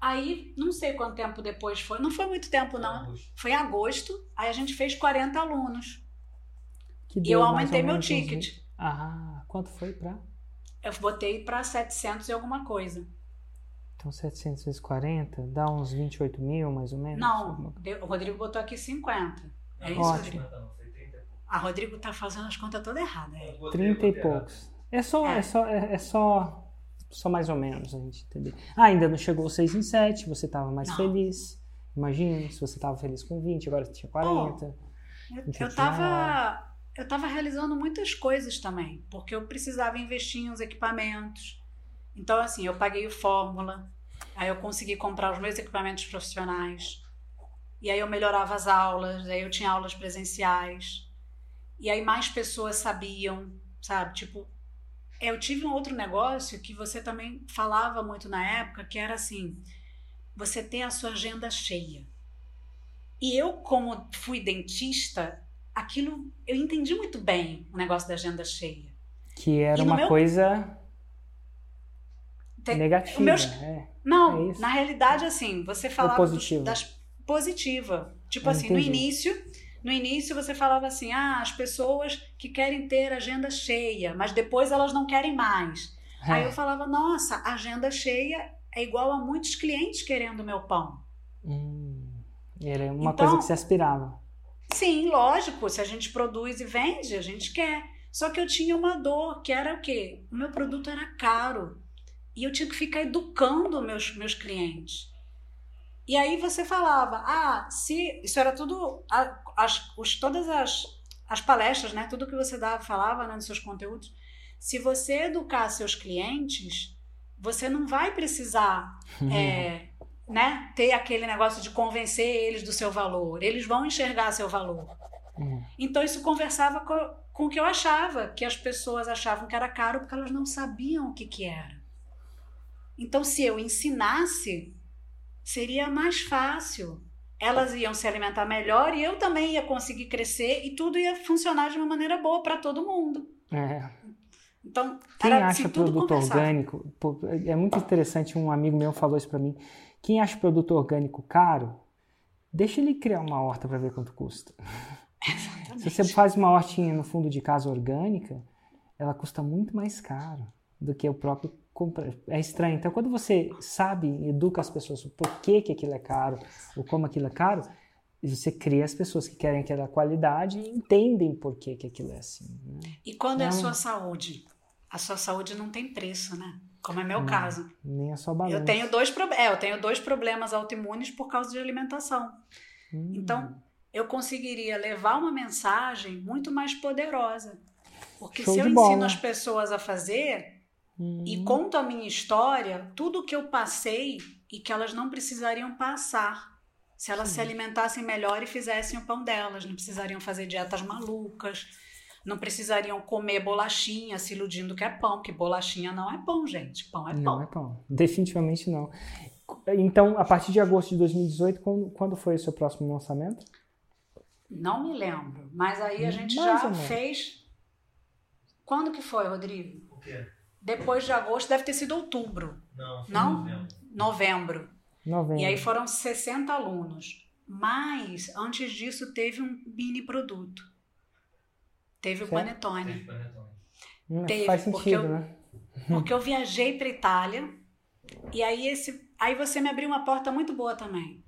Aí, não sei quanto tempo depois foi. Não foi muito tempo, não. Foi em agosto. Aí a gente fez 40 alunos. Que E eu aumentei meu uns ticket. Ah, quanto foi pra? Eu botei para 700 e alguma coisa. Então, 700 vezes 40, dá uns 28 mil, mais ou menos? Não, o Rodrigo botou aqui 50. É isso, Ótimo. Rodrigo? Não, não, foi 30 pouco. A Rodrigo tá fazendo as contas todas erradas. é. Eu botei- 30 e poucos. É só, é. É. só, é, é só, só mais ou menos a gente entender. Ah, ainda não chegou 6 em 7, você estava mais Não. feliz. Imagina, se você estava feliz com 20, agora você tinha 40. Eu, Entendi. eu tava. Eu tava realizando muitas coisas também, porque eu precisava investir em uns equipamentos. Então, assim, eu paguei o Fórmula, aí eu consegui comprar os meus equipamentos profissionais, e aí eu melhorava as aulas, aí eu tinha aulas presenciais, e aí mais pessoas sabiam, sabe? Tipo, eu tive um outro negócio que você também falava muito na época, que era assim: você ter a sua agenda cheia. E eu, como fui dentista, aquilo eu entendi muito bem o negócio da agenda cheia. Que era no uma meu- coisa Te- negativa. o meus- é. Não, É na realidade, assim, você falava positiva? das positiva. Tipo Eu assim, no entendi. início, no início você falava assim, ah, as pessoas que querem ter agenda cheia, mas depois elas não querem mais. Aí É. eu falava, nossa, agenda cheia é igual a muitos clientes querendo o meu pão. Hum, era uma Então- coisa que se aspirava. Sim, lógico, se a gente produz e vende, a gente quer. Só que eu tinha uma dor, que era o quê? O meu produto era caro. E eu tinha que ficar educando meus, meus clientes. E aí você falava, ah, se. Isso era tudo. As, os, todas as, as palestras, né? Tudo que você dava, falava né, nos seus conteúdos. Se você educar seus clientes, você não vai precisar é, né, ter aquele negócio de convencer eles do seu valor. Eles vão enxergar seu valor. Uhum. Então isso conversava com, com o que eu achava, que as pessoas achavam que era caro porque elas não sabiam o que, que era. Então se eu ensinasse, seria mais fácil. Elas iam se alimentar melhor e eu também ia conseguir crescer e tudo ia funcionar de uma maneira boa para todo mundo. É. Então, Quem era, acha assim, tudo produto orgânico, pô, é muito interessante, um amigo meu falou isso pra mim. Quem acha produto orgânico caro, deixa ele criar uma horta pra ver quanto custa. Se você faz uma hortinha no fundo de casa orgânica, ela custa muito mais caro do que o próprio compra. É estranho. Então, quando você sabe, educa as pessoas o porquê que aquilo é caro, ou como aquilo é caro, você cria as pessoas que querem aquela qualidade e entendem por que, que aquilo é assim. né? E quando é a sua saúde? A sua saúde não tem preço, né? Como é meu Não. caso. Nem a sua balança. Eu tenho dois prob- é, eu tenho dois problemas autoimunes por causa de alimentação. Hum. Então, eu conseguiria levar uma mensagem muito mais poderosa. Porque Show se eu ensino bola. as pessoas a fazer Hum. e conto a minha história, tudo que eu passei e que elas não precisariam passar. Se elas se alimentassem melhor e fizessem o pão delas, não precisariam fazer dietas malucas, não precisariam comer bolachinha se iludindo que é pão, que bolachinha não é pão, gente. Pão é pão. Não é pão. Definitivamente não. Então, a partir de agosto de 2018, quando, quando foi o seu próximo lançamento? Não me lembro, mas aí a gente Mais já fez. Quando que foi, Rodrigo? O quê? Depois de agosto, deve ter sido outubro, Não, foi Não? novembro. novembro. Novembro. E aí foram 60 alunos. Mas, antes disso, teve um mini produto. Teve o Certo. Panetone. Teve panetone. Hum, teve, faz porque sentido, eu- né? Porque eu viajei para Itália e aí esse, aí você me abriu uma porta muito boa também.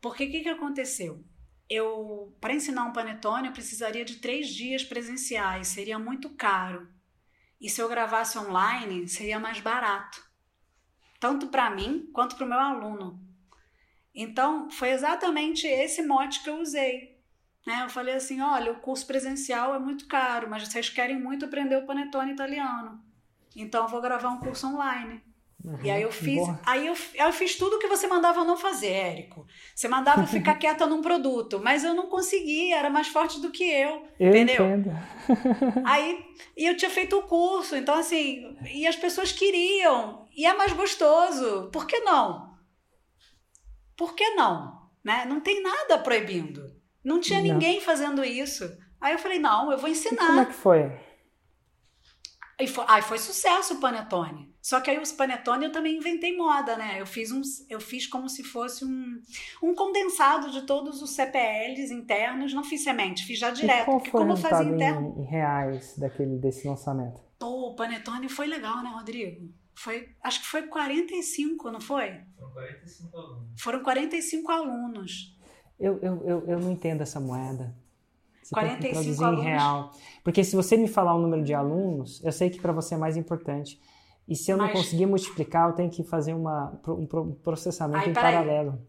Porque o que, que aconteceu? Eu para ensinar um panetone eu precisaria de três dias presenciais, seria muito caro. E se eu gravasse online seria mais barato, tanto para mim quanto para o meu aluno. Então foi exatamente esse mote que eu usei. Né? Eu falei assim, olha, o curso presencial é muito caro, mas vocês querem muito aprender o panetone italiano. Então eu vou gravar um curso online. E aí eu fiz, Boa. aí eu, eu fiz tudo que você mandava não fazer, Érico. Você mandava ficar quieta num produto, mas eu não conseguia, era mais forte do que eu, Eu entendeu? entendo. Aí, e eu tinha feito o curso, então assim, e as pessoas queriam, e é mais gostoso. Por que não? Por que não? Né? Não tem nada proibindo. Não tinha Não. ninguém fazendo isso. Aí eu falei, não, eu vou E ensinar. como é que foi? E foi, ai, foi sucesso o panetone. Só que aí os panetone eu também inventei moda, né? Eu fiz, uns, eu fiz como se fosse um, um condensado de todos os CPLs internos. Não fiz semente, fiz já E direto. qual Porque foi o como eu fazia interno. em, em reais daquele, desse lançamento? Pô, o panetone foi legal, né, Rodrigo? Foi, acho que foi 45, não foi? Foram 45 alunos. Foram 45 alunos. Eu, eu, eu, eu não entendo essa moeda. Você tem que 45 traduzir alunos. em real. Porque se você me falar o número de alunos, eu sei que para você é mais importante. E se eu não Mas- conseguir multiplicar, eu tenho que fazer uma, um pro- processamento Aí, em paralelo.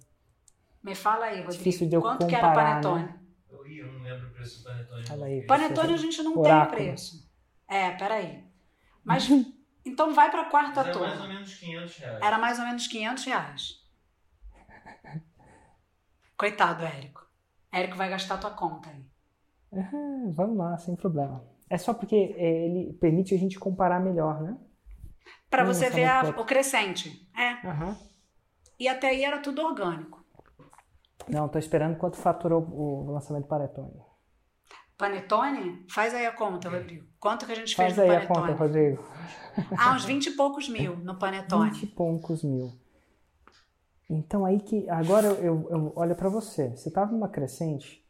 Me fala aí, Rodrigo. Difícil de eu Quanto que era o comparar, panetone? né? Eu, não lembro o preço do panetone. Fala aí. Panetone a gente não Oráculo. tem preço. É, peraí. Mas, então vai pra quarta Mas era turma. mais ou menos 500 reais. Era mais ou menos 500 reais. Coitado, Érico. Érico vai gastar tua conta aí. Ah, vamos lá, sem problema. É só porque é, ele permite a gente comparar melhor, né? Pra Hum, você ver a- o crescente. É. Aham. E até aí era tudo orgânico. Não, tô esperando quanto faturou o lançamento do Panetone. Panetone? Faz aí a conta, Rodrigo. Quanto que a gente fez Faz no aí a Panetone? conta, Rodrigo. Ah, uns 20 e poucos mil no Panetone. 20 e poucos mil. Então aí que. Agora eu, eu, olho pra você. Você tava numa crescente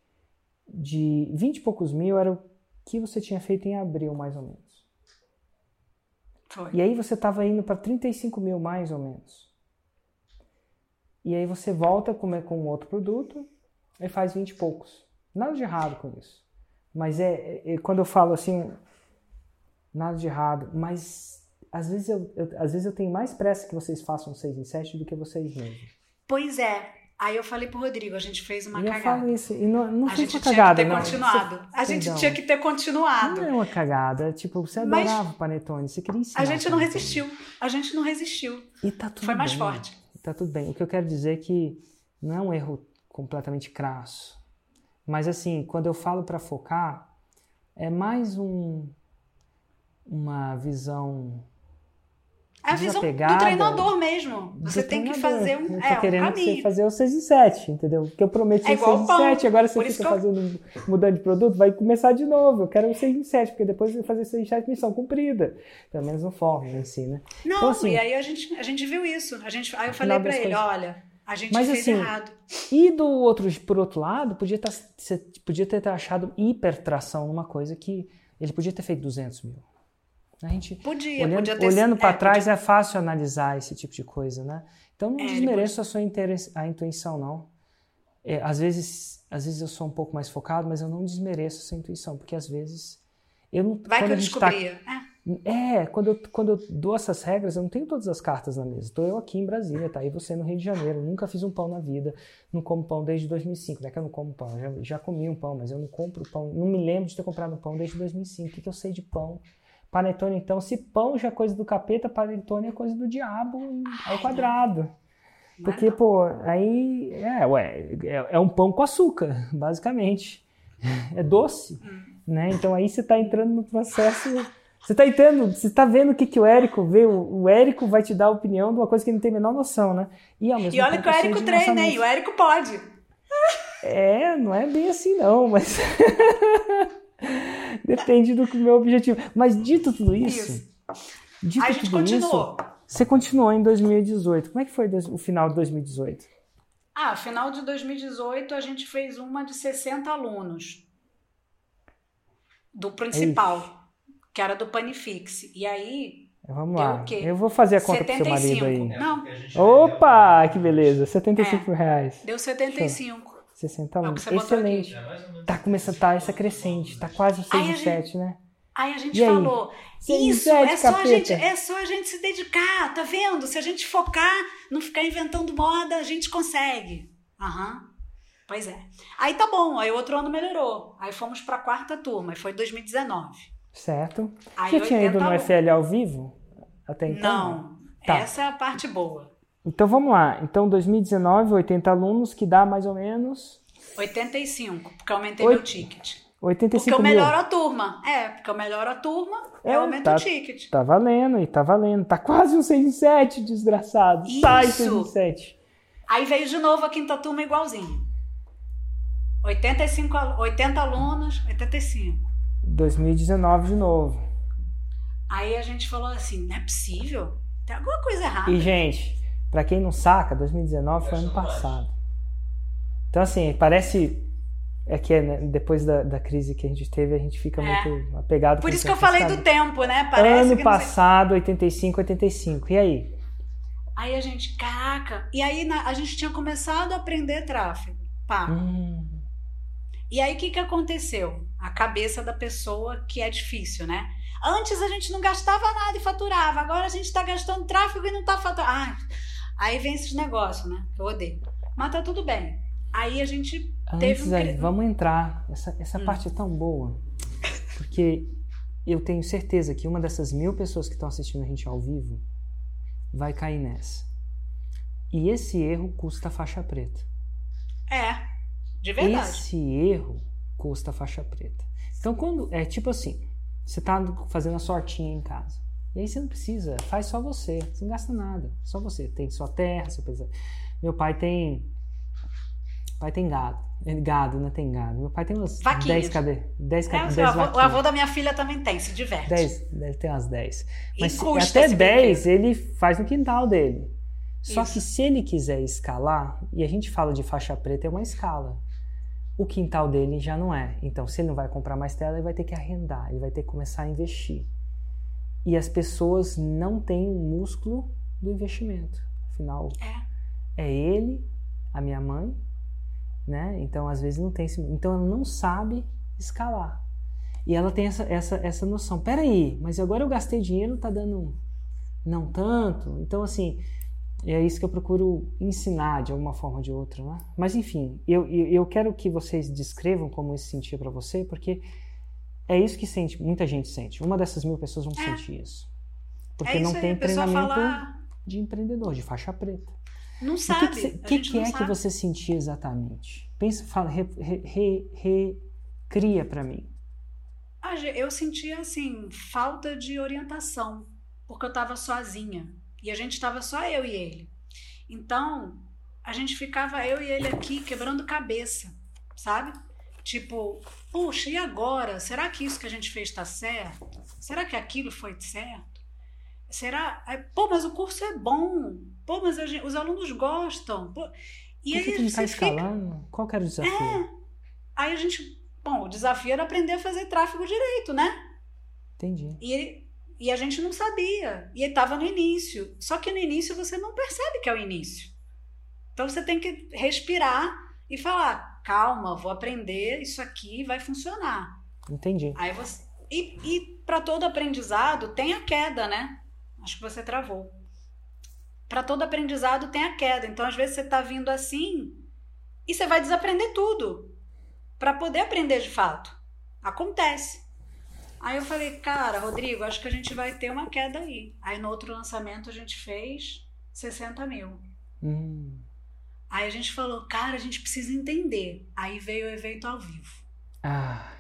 de 20 e poucos mil, era o que você tinha feito em abril, mais ou menos. Foi. E aí você tava indo pra 35 mil, mais ou menos. E aí você volta com, com outro produto e faz 20 e poucos. Nada de errado com isso. Mas é, é- é- quando eu falo assim, nada de errado, mas às vezes eu, eu- às vezes eu tenho mais pressa que vocês façam 6 em 7 do que vocês mesmos. Pois é. Aí eu falei pro Rodrigo, a gente fez uma E eu cagada. falo isso, e não, não a gente uma tinha cagada, que ter não. continuado. Você- a gente perdão. tinha que ter continuado. Não é uma cagada, tipo, você Mas- adorava o Panetone, você queria ensinar A gente não resistiu. A gente não resistiu. E tá tudo Foi mais bem. forte. Tá tudo bem. O que eu quero dizer é que não é um erro completamente crasso. Mas assim, quando eu falo para focar, é mais um uma visão É a visão do Desapegada treinador mesmo. do Você tem que fazer um, é, um querendo que você fazer o 6 em 7, entendeu? Porque eu prometi É o igual 6 em pão. 7, agora você Por fica que eu- fazendo, mudando de produto, vai começar de novo. Eu quero o 6 em 7, porque depois eu vou fazer 6 em 7 missão cumprida. Pelo menos no fórmula em si, né? Não, Então, assim, e aí a gente, a gente viu isso. A gente, aí eu falei pra ele, coisas- olha, a gente Mas, fez assim, errado. E do outro, por outro lado, podia, tá, você podia ter achado hipertração numa coisa que ele podia ter feito 200 mil. A gente, Podia, olhando, podia ter olhando é, para podia- trás é fácil analisar esse tipo de coisa, né? Então não É, desmereço a sua a intuição, não. É, às vezes, às vezes eu sou um pouco mais focado, mas eu não desmereço essa intuição, porque às vezes eu não. Vai que eu tá- descobria. É. é, quando eu, quando eu dou essas regras, eu não tenho todas as cartas na mesa. Estou eu aqui em Brasília, tá aí você no Rio de Janeiro. Nunca fiz um pão na vida. Não como pão desde 2005. Não é que eu não como pão, eu já, já comi um pão, mas eu não compro pão. Não me lembro de ter comprado pão desde 2005. O que, que eu sei de pão? Panetone, então, se pão já é coisa do capeta, panetone é coisa do diabo ao quadrado. É Porque, não. pô, aí é, ué, é, é um pão com açúcar, basicamente. É doce, Hum. né? Então aí você está entrando no processo. Você está entrando, você está vendo o que, que o Érico vê. O, o Érico vai te dar a opinião de uma coisa que ele não tem a menor noção, né? E, ao mesmo E olha tempo, que o Érico treina, hein? O Érico pode. É, não é bem assim não, mas depende do meu objetivo. Mas dito tudo isso, Isso. dito a gente tudo isso, continuou. você continuou em 2018. Como é que foi o final de 2018? Ah, final de 2018 a gente fez uma de 60 alunos. Do principal, que era do Panifix. E aí, Vamos Deu lá. o quê? Eu vou fazer a conta pro seu marido 75. aí. Não. a gente Opa, que beleza. 75 reais. deu 75. 60 É o alunos. que você botou Excelente. É menos Tá começando, tá essa crescente. Tá quase o 6 Aí a e 7, né? Aí a gente E aí? falou, e isso, é só, a gente, é só a gente se dedicar, tá vendo? Se a gente focar, não ficar inventando moda, a gente consegue. Aham. Pois é. Aí tá bom, aí outro ano melhorou. Aí fomos pra quarta turma, aí foi 2019. Certo. Aí Já tinha ido 80 no. FL ao vivo? Até então? Não, Tá. essa é a parte boa. Então vamos lá. Então 2019, 80 alunos, que dá mais ou menos 85, porque eu aumentei meu ticket. Porque 85 eu mil. melhoro a turma. É, porque eu melhoro a turma, É, eu aumento tá- o ticket. Tá valendo, e tá valendo. Tá quase um 6 em 7, desgraçado. Sai Isso. 6 em 7. Aí veio de novo a quinta turma igualzinho. 85, al- 80 alunos, 85. 2019 de novo. Aí a gente falou assim, não é possível? Tem alguma coisa errada. E, gente, pra quem não saca, 2019 foi ano passado. Então, assim, parece. É que né, depois da, da crise que a gente teve, a gente fica É. muito apegado Por isso que eu tempo, falei sabe? do tempo, né? Parece Ano que não sei- passado, 85, 85. E aí? Aí a gente, caraca. E aí na- a gente tinha começado a aprender tráfego. Pá. Hum, E aí o que, que aconteceu? A cabeça da pessoa que é difícil, né? Antes a gente não gastava nada e faturava, agora a gente está gastando tráfego e não está faturando. Ah, aí vem esses negócios, né? Que eu odeio. Mas tá tudo bem. Aí a gente teve antes um. aí, vamos entrar. Essa, essa Hum. parte é tão boa. Porque eu tenho certeza que uma dessas mil pessoas que estão assistindo a gente ao vivo vai cair nessa. E esse erro custa faixa preta. É, de verdade. Esse erro custa faixa preta. Então, quando. É tipo assim: você tá fazendo a sortinha em casa. E aí você não precisa, faz só você. Você não gasta nada. Só você. Tem sua terra, seu pesa- Meu pai tem. pai tem gado. Gado, não tem gado. Meu pai tem umas Vaquinhas. 10 cadê? 10 É, o, 10 avô, da minha filha também tem, se diverte. 10, deve ter umas 10. E Mas se- até esse 10 ele faz no quintal dele. Só Isso. que se ele quiser escalar, e a gente fala de faixa preta, é uma escala. O quintal dele já não é. Então, se ele não vai comprar mais tela, ele vai ter que arrendar, ele vai ter que começar a investir. E as pessoas não têm o músculo do investimento. Afinal, é ele, a minha mãe, né? Então, às vezes não tem esse. Então, ela não sabe escalar. E ela tem essa, essa, essa noção. Peraí, mas agora eu gastei dinheiro, tá dando não tanto. Então, assim, é isso que eu procuro ensinar de alguma forma ou de outra, né? Mas enfim, eu, eu, eu quero que vocês descrevam como isso sentia para você, porque é isso que sente, muita gente sente. Uma dessas mil pessoas vão É. sentir isso. Porque É isso não tem treinamento fala, de empreendedor, de faixa preta. não O sabe. que, que, que, que não é que sabe. você sentia exatamente? Pensa, fala, re, re, re- recria para mim. Ah, Eu sentia assim, falta de orientação, porque eu estava sozinha. E a gente estava só eu e ele. Então, a gente ficava eu e ele aqui quebrando cabeça, sabe? Tipo, puxa, e agora? Será que isso que a gente fez está certo? Será que aquilo foi certo? Será? Pô, mas o curso é bom. Pô, mas gente- os alunos gostam. Pô. E Por aí que, que não está você fica- É. escalando? Qual que era o desafio? Aí a gente. Bom, o desafio era aprender a fazer tráfego direito, né? Entendi. E, ele- e a gente não sabia. E ele estava no início. Só que no início você não percebe que é o início. Então você tem que respirar e falar: calma, vou aprender, isso aqui vai funcionar. Entendi. Aí você. E, e para todo aprendizado tem a queda, né? Acho que você travou. Para todo aprendizado tem a queda. Então, às vezes, você está vindo assim e você vai desaprender tudo para poder aprender de fato. Acontece. Aí eu falei, cara, Rodrigo, acho que a gente vai ter uma queda aí. Aí no outro lançamento a gente fez 60 mil. Hum, Aí a gente falou, cara, a gente precisa entender. Aí veio o evento ao vivo. Ah,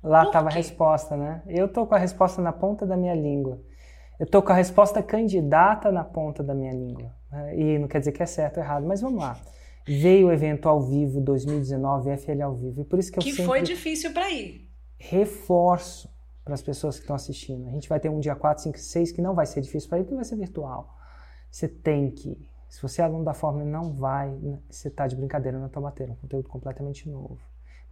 lá Por estava a resposta, né? Eu tô com a resposta na ponta da minha língua. Eu tô com a resposta candidata na ponta da minha língua. né? E não quer dizer que é certo ou errado, mas vamos lá. Veio o evento ao vivo 2019, FL ao vivo. E por isso que eu Que sempre foi difícil para ir. reforço para as pessoas que estão assistindo. A gente vai ter um dia 4, 5, 6 que não vai ser difícil para ir, porque vai ser virtual. Você tem que ir. Se você é aluno da Fórmula, não vai. Você está de brincadeira na tomateira, um conteúdo completamente novo.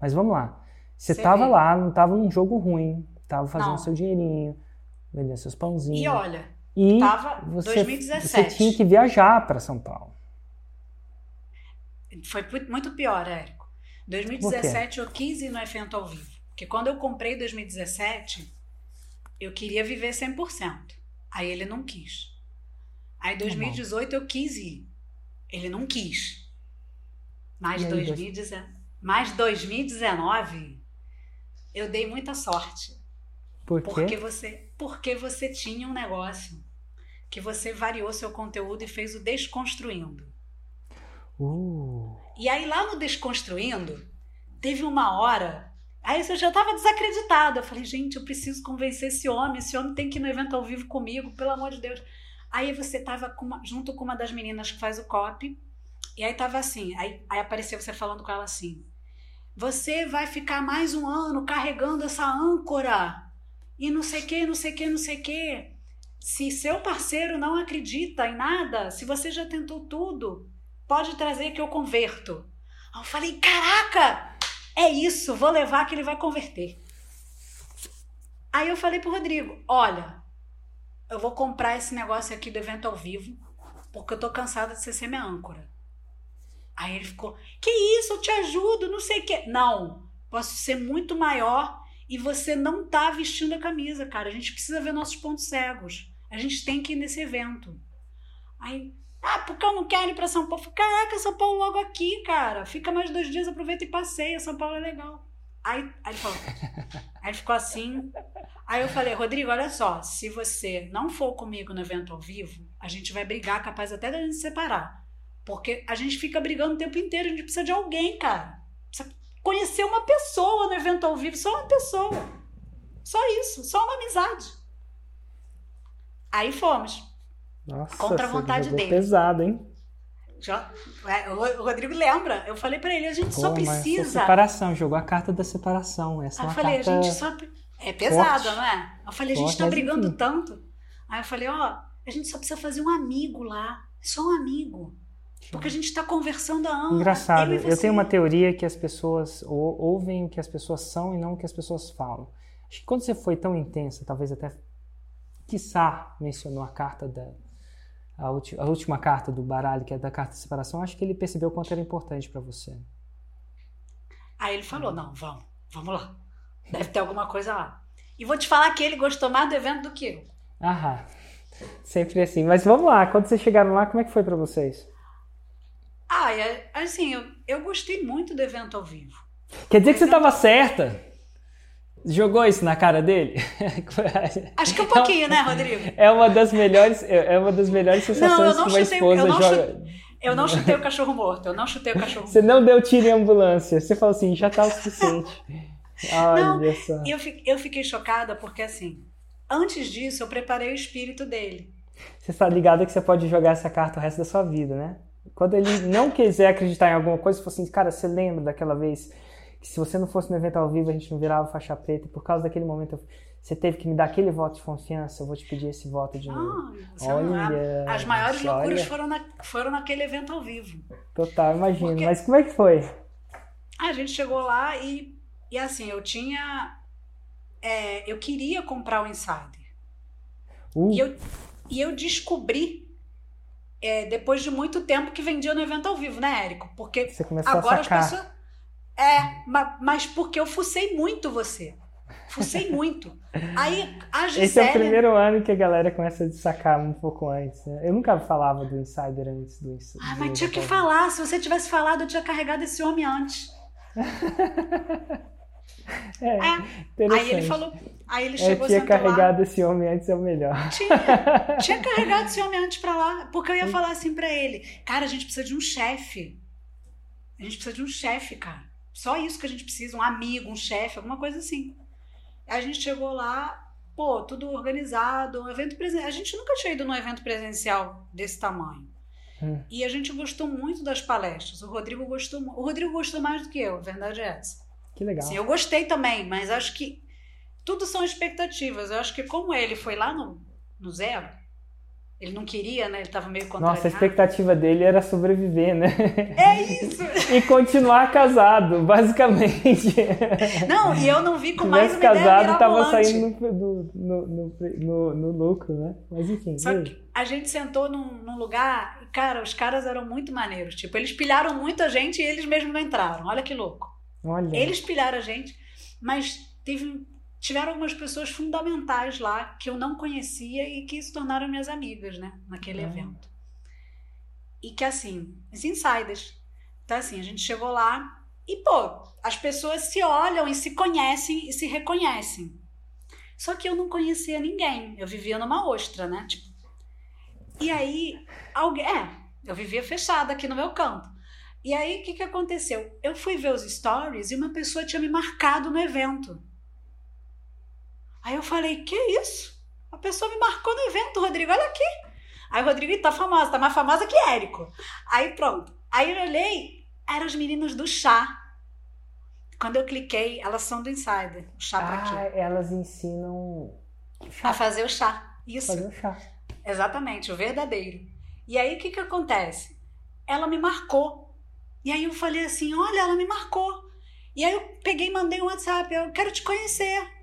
Mas vamos lá. Você estava lá, não estava num jogo ruim, estava fazendo Não. seu dinheirinho, vendendo seus pãozinhos. E olha, E tava você, 2017. você tinha que viajar para São Paulo. Foi muito pior, Érico. 2017 eu quis ir no evento ao vivo. Porque quando eu comprei em 2017, eu queria viver 100%. Aí ele não quis. Aí em 2018 eu quis ir. Ele não quis. Mas aí, 2019, mas 2019 eu dei muita sorte. Por quê? Porque você, porque você tinha um negócio que você variou seu conteúdo e fez o desconstruindo. Uh, E aí lá no Desconstruindo, teve uma hora. Aí eu já estava desacreditada. Eu falei, gente, eu preciso convencer esse homem. Esse homem tem que ir no evento ao vivo comigo, pelo amor de Deus. Aí você estava junto com uma das meninas que faz o copy. E aí tava assim. Aí, aí apareceu você falando com ela assim: Você vai ficar mais um ano carregando essa âncora. E não sei o que, não sei o que, não sei o que. Se seu parceiro não acredita em nada, se você já tentou tudo, pode trazer que eu converto. Aí eu falei, caraca, é isso, vou levar que ele vai converter. Aí eu falei pro Rodrigo, olha, eu vou comprar esse negócio aqui do evento ao vivo, porque eu tô cansada de ser ser minha âncora. Aí ele ficou, que isso, eu te ajudo, não sei o quê. Não, posso ser muito maior e você não tá vestindo a camisa, cara. A gente precisa ver nossos pontos cegos. A gente tem que ir nesse evento. Aí, ah, porque eu não quero ir pra São Paulo. Caraca, São Paulo logo aqui, cara. Fica mais dois dias, aproveita e passeia. São Paulo é legal. Aí, aí ele falou. aí ele ficou assim. Aí eu falei, Rodrigo, olha só, se você não for comigo no evento ao vivo, a gente vai brigar, capaz até da gente se separar. Porque a gente fica brigando o tempo inteiro, a gente precisa de alguém, cara. Precisa conhecer uma pessoa no evento ao vivo, só uma pessoa. Só isso, só uma amizade. Aí fomos. nossa, Contra a vontade dele. pesado, hein? Já, é, o Rodrigo lembra. Eu falei pra ele, a gente só Pô, essa precisa. separação, jogou a carta da separação. Essa é eu uma falei, carta... a gente só. É pesada, forte. não é? Eu falei, a gente tá brigando enfim. tanto. Aí eu falei, ó, a gente só precisa fazer um amigo lá. Só um amigo. Porque a gente tá conversando há anos. Engraçado, eu, você. tenho uma teoria que as pessoas ou- ouvem o que as pessoas são e não o que as pessoas falam. Acho que quando você foi tão intensa, talvez até, quiçá, mencionou a carta da. A, ulti- a última carta do baralho, que é da carta de separação, acho que ele percebeu o quanto era importante pra você. Aí ele falou, não, vamos, vamos lá. Deve ter alguma coisa lá. E vou te falar que ele gostou mais do evento do que eu. Aham. Sempre assim. Mas vamos lá, quando vocês chegaram lá, como é que foi para vocês? Ah, é, assim, eu, eu gostei muito do evento ao vivo. Quer dizer que você estava certa? Jogou isso na cara dele? Acho que um pouquinho, né, Rodrigo? É uma das melhores, é uma das melhores sensações não, que uma esposa eu joga. Chutei, eu não chutei o cachorro morto, eu não chutei o cachorro Você não deu tiro em ambulância, você falou assim, já tá o suficiente. Olha não, só. Eu, eu fiquei chocada porque, assim, antes disso eu preparei o espírito dele. Você está ligado que você pode jogar essa carta o resto da sua vida, né? Quando ele não quiser acreditar em alguma coisa, você fala assim, cara, você lembra daquela vez que se você não fosse no evento ao vivo, a gente não virava faixa preta, e por causa daquele momento você teve que me dar aquele voto de confiança, eu vou te pedir esse voto de novo. Ah, olha, as maiores loucuras foram, na, foram naquele evento ao vivo. Total, imagino. Porque... Mas como é que foi? A gente chegou lá e, e assim, eu tinha. É, eu queria comprar o Insider. Uh. E, eu, e eu descobri é, depois de muito tempo que vendia no evento ao vivo, né, Érico? Porque agora as pessoas. É, mas porque eu fucei muito você. Fucei muito. Aí a Gisele... Esse é o primeiro ano que a galera começa a sacar um pouco antes. Né? Eu nunca falava do Insider antes do Insider. Ah, mas tinha que falar. Se você tivesse falado, eu tinha carregado esse homem antes. é, é. Aí ele falou. Aí ele chegou Eu tinha carregado lá. esse homem antes é o melhor. Tinha, tinha carregado esse homem antes pra lá. Porque eu ia falar assim pra ele: Cara, a gente precisa de um chefe. A gente precisa de um chefe, cara. Só isso que a gente precisa, um amigo, um chefe, alguma coisa assim. A gente chegou lá, pô, tudo organizado, um evento presencial. A gente nunca tinha ido num evento presencial desse tamanho. Hum. E a gente gostou muito das palestras. O Rodrigo gostou, o Rodrigo gostou mais do que eu, a verdade é essa. Que legal. Sim, eu gostei também, mas acho que tudo são expectativas. Eu acho que como ele foi lá no, no zero, ele não queria, né? Ele estava meio contrariado. Nossa, a expectativa dele era sobreviver, né? É isso! e continuar casado, basicamente. Não, e eu não vi com mais uma casado, ideia tava saindo no, no, no, no, no lucro, né? Mas enfim. Só que a gente sentou num, num lugar, e, cara, os caras eram muito maneiros. Tipo, eles pilharam muito a gente e eles mesmos não entraram. Olha que louco. Olha. Eles pilharam a gente, mas teve tiveram algumas pessoas fundamentais lá que eu não conhecia e que se tornaram minhas amigas, né, naquele uhum. evento. E que assim, os insiders. Então assim, a gente chegou lá e pô, as pessoas se olham e se conhecem e se reconhecem. Só que eu não conhecia ninguém. Eu vivia numa ostra, né? Tipo, e aí, alguém. É, eu vivia fechada aqui no meu canto. E aí, o que, que aconteceu? Eu fui ver os stories e uma pessoa tinha me marcado no evento. Aí eu falei, que isso? A pessoa me marcou no evento, Rodrigo, olha aqui. Aí o Rodrigo tá famosa, tá mais famosa que Érico. Aí pronto. Aí eu olhei, eram os meninos do chá. Quando eu cliquei, elas são do Insider, o chá ah, pra quê? elas ensinam chá. a fazer o chá. Isso. Fazer o chá. Exatamente, o verdadeiro. E aí o que que acontece? Ela me marcou. E aí eu falei assim, olha, ela me marcou. E aí eu peguei e mandei um WhatsApp, eu quero te conhecer.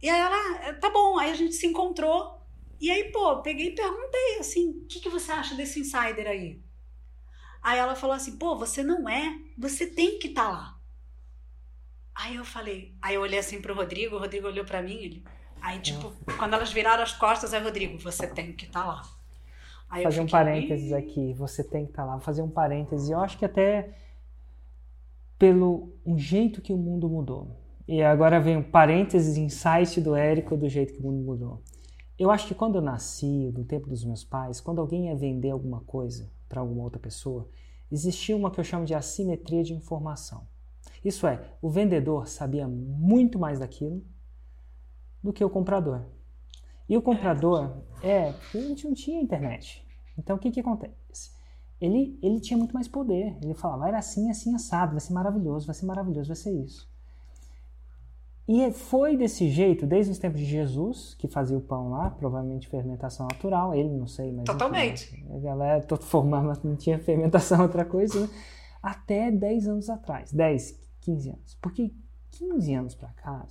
E aí ela, tá bom, aí a gente se encontrou. E aí, pô, peguei e perguntei assim: o que, que você acha desse insider aí? Aí ela falou assim: pô, você não é, você tem que estar tá lá. Aí eu falei, aí eu olhei assim pro Rodrigo, o Rodrigo olhou para mim, ele, aí tipo, quando elas viraram as costas, aí Rodrigo, você tem que estar tá lá. Aí fazer fiquei, um parênteses aqui, você tem que estar tá lá, vou fazer um parênteses. Eu acho que até pelo um jeito que o mundo mudou. E agora vem um parênteses, insight do Érico do jeito que o mundo mudou. Eu acho que quando eu nasci, no tempo dos meus pais, quando alguém ia vender alguma coisa para alguma outra pessoa, existia uma que eu chamo de assimetria de informação. Isso é, o vendedor sabia muito mais daquilo do que o comprador. E o comprador, é, porque a gente não tinha internet. Então o que, que acontece? Ele, ele tinha muito mais poder. Ele falava, era assim, assim, assado, vai ser maravilhoso, vai ser maravilhoso, vai ser isso. E foi desse jeito desde os tempos de Jesus, que fazia o pão lá, provavelmente fermentação natural, ele não sei, mas. Totalmente. Enfim, a galera, formando, mas não tinha fermentação, outra coisa, né? Até 10 anos atrás, 10, 15 anos. Porque 15 anos para cá,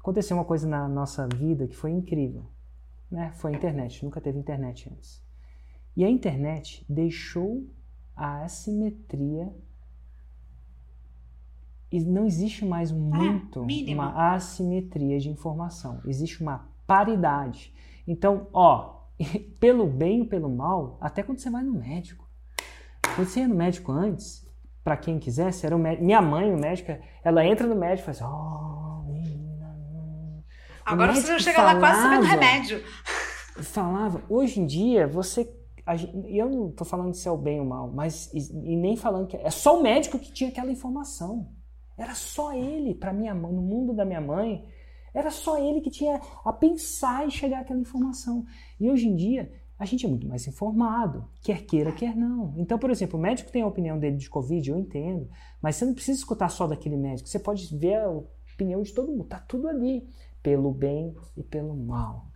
aconteceu uma coisa na nossa vida que foi incrível. Né? Foi a internet, nunca teve internet antes. E a internet deixou a assimetria não existe mais muito é, uma assimetria de informação, existe uma paridade. Então, ó, pelo bem ou pelo mal, até quando você vai no médico. Quando você ia no médico antes, para quem quisesse, era o médico. Minha mãe, o médico, ela entra no médico e faz. Oh, menina. Agora você chega lá quase sabendo remédio. Falava, hoje em dia, você. E eu não tô falando se é o bem ou mal, mas. E, e nem falando que. É só o médico que tinha aquela informação. Era só ele, para minha mãe, no mundo da minha mãe, era só ele que tinha a pensar e chegar àquela informação. E hoje em dia, a gente é muito mais informado, quer queira, quer não. Então, por exemplo, o médico tem a opinião dele de Covid, eu entendo, mas você não precisa escutar só daquele médico, você pode ver a opinião de todo mundo, tá tudo ali, pelo bem e pelo mal.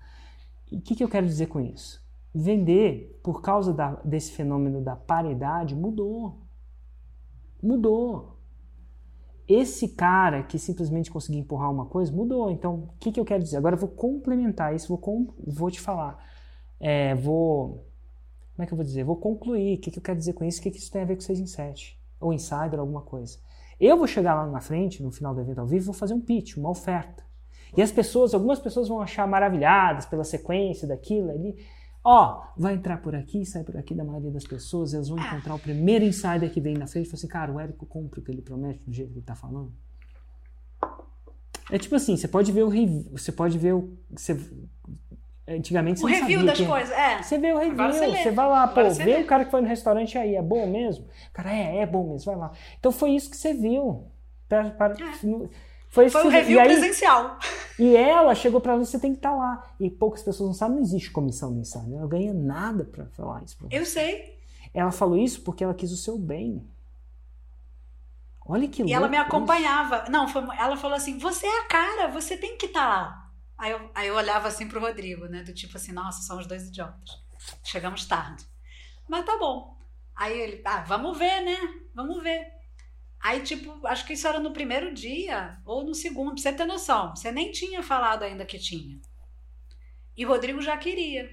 E o que, que eu quero dizer com isso? Vender, por causa da, desse fenômeno da paridade, mudou. Mudou esse cara que simplesmente conseguiu empurrar uma coisa mudou. Então, o que, que eu quero dizer? Agora eu vou complementar isso, vou, com, vou te falar. É, vou. Como é que eu vou dizer? Vou concluir. O que, que eu quero dizer com isso? O que, que isso tem a ver com 6 em 7? Ou insider, alguma coisa. Eu vou chegar lá na frente, no final do evento ao vivo, vou fazer um pitch, uma oferta. E as pessoas, algumas pessoas vão achar maravilhadas pela sequência daquilo ali. Ó, vai entrar por aqui, sai por aqui da maioria das pessoas, elas vão ah. encontrar o primeiro insider que vem na frente e falar assim, cara, o Érico compra o que ele promete do jeito que ele tá falando. É tipo assim, você pode ver o review, você pode ver o. Você, antigamente você o review das coisas, é. Você vê o review, você, você, vai lá, Agora pô, vê, vê o cara que foi no restaurante aí, é bom mesmo? Cara, é, é bom mesmo, vai lá. Então foi isso que você viu. Para, para, é. Foi, Foi um review aí, presencial. E ela chegou para ela, você tem que estar tá lá. E poucas pessoas não sabem, não existe comissão mensal. Ela ganha nada para falar isso. Eu sei. Ela falou isso porque ela quis o seu bem. Olha que louco. E ela me acompanhava. Não, foi, ela falou assim: você é a cara, você tem que estar tá lá. Aí eu, aí eu olhava assim pro Rodrigo, né? Do tipo assim, nossa, somos dois idiotas. Chegamos tarde. Mas tá bom. Aí ele, ah, vamos ver, né? Vamos ver. Aí, tipo, acho que isso era no primeiro dia ou no segundo, pra você ter noção. Você nem tinha falado ainda que tinha. E o Rodrigo já queria.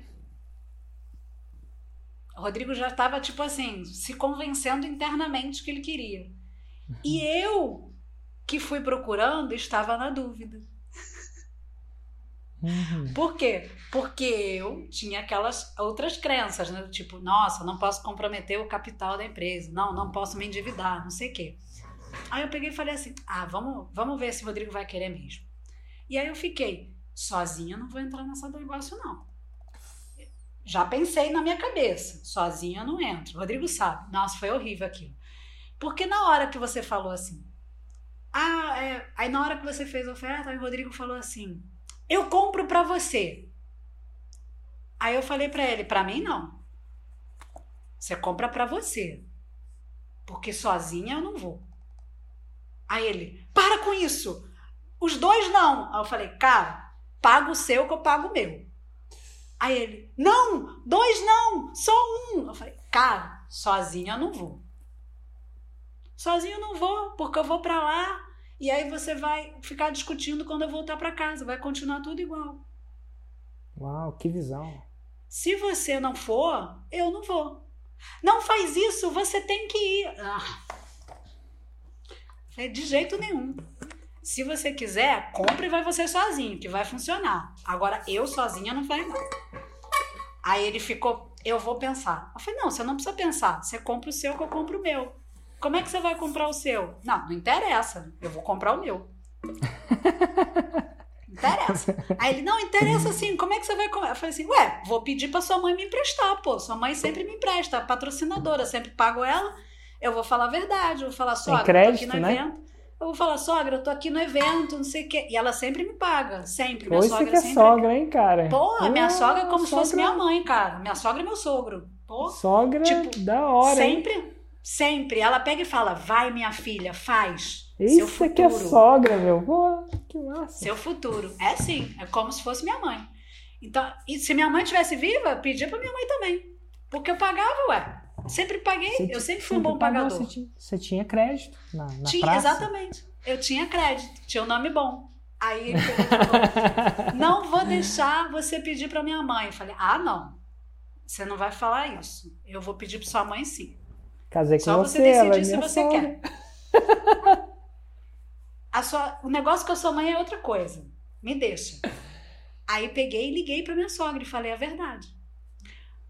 O Rodrigo já estava, tipo assim, se convencendo internamente que ele queria. E eu, que fui procurando, estava na dúvida. Uhum. Por quê? Porque eu tinha aquelas outras crenças, né? Tipo, nossa, não posso comprometer o capital da empresa, não, não posso me endividar, não sei o quê. Aí eu peguei e falei assim: ah, vamos, vamos ver se o Rodrigo vai querer mesmo. E aí eu fiquei, sozinha não vou entrar nessa negócio, não. Já pensei na minha cabeça, sozinha não entro. O Rodrigo sabe. Nossa, foi horrível aquilo. Porque na hora que você falou assim, ah, é, aí na hora que você fez a oferta, o Rodrigo falou assim: eu compro para você. Aí eu falei para ele: para mim não. Você compra para você. Porque sozinha eu não vou. Aí ele, para com isso. Os dois não. Aí eu falei, cara, paga o seu que eu pago o meu. Aí ele, não, dois não, só um. Eu falei, cara, sozinho eu não vou. Sozinho eu não vou, porque eu vou para lá e aí você vai ficar discutindo quando eu voltar para casa, vai continuar tudo igual. Uau, que visão. Se você não for, eu não vou. Não faz isso, você tem que ir. Ah, é de jeito nenhum. Se você quiser, compre e vai você sozinho, que vai funcionar. Agora, eu sozinha não vai, não. Aí ele ficou, eu vou pensar. Eu falei, não, você não precisa pensar. Você compra o seu que eu compro o meu. Como é que você vai comprar o seu? Não, não interessa. Eu vou comprar o meu. interessa. Aí ele, não, interessa sim. Como é que você vai comprar? Eu falei assim, ué, vou pedir pra sua mãe me emprestar, pô. Sua mãe sempre me empresta, patrocinadora, sempre pago ela eu vou falar a verdade, eu vou falar, sogra, crédito, tô aqui no né? evento. Eu vou falar, sogra, eu tô aqui no evento, não sei o quê. E ela sempre me paga, sempre. Minha Oi, sogra que é sempre. sogra, hein, cara? Pô, a minha sogra é como sogra... se fosse minha mãe, cara. Minha sogra é meu sogro. Pô, sogra tipo, da hora. Sempre, hein? sempre. Ela pega e fala, vai, minha filha, faz. Isso seu é que é sogra, meu. Pô, que massa. Seu futuro. É sim, é como se fosse minha mãe. Então, e se minha mãe tivesse viva, pedia pra minha mãe também. Porque eu pagava, ué. Sempre paguei, você eu sempre fui um bom pagador. Você tinha, você tinha crédito na, na tinha, praça. Exatamente. Eu tinha crédito, tinha um nome bom. Aí ele falou, não vou deixar você pedir para minha mãe. Eu falei, ah, não. Você não vai falar isso. Eu vou pedir para sua mãe sim. Casei com Só você, você decidir é se você sogra. quer. A sua, o negócio com a sua mãe é outra coisa. Me deixa. Aí peguei e liguei para minha sogra e falei a verdade.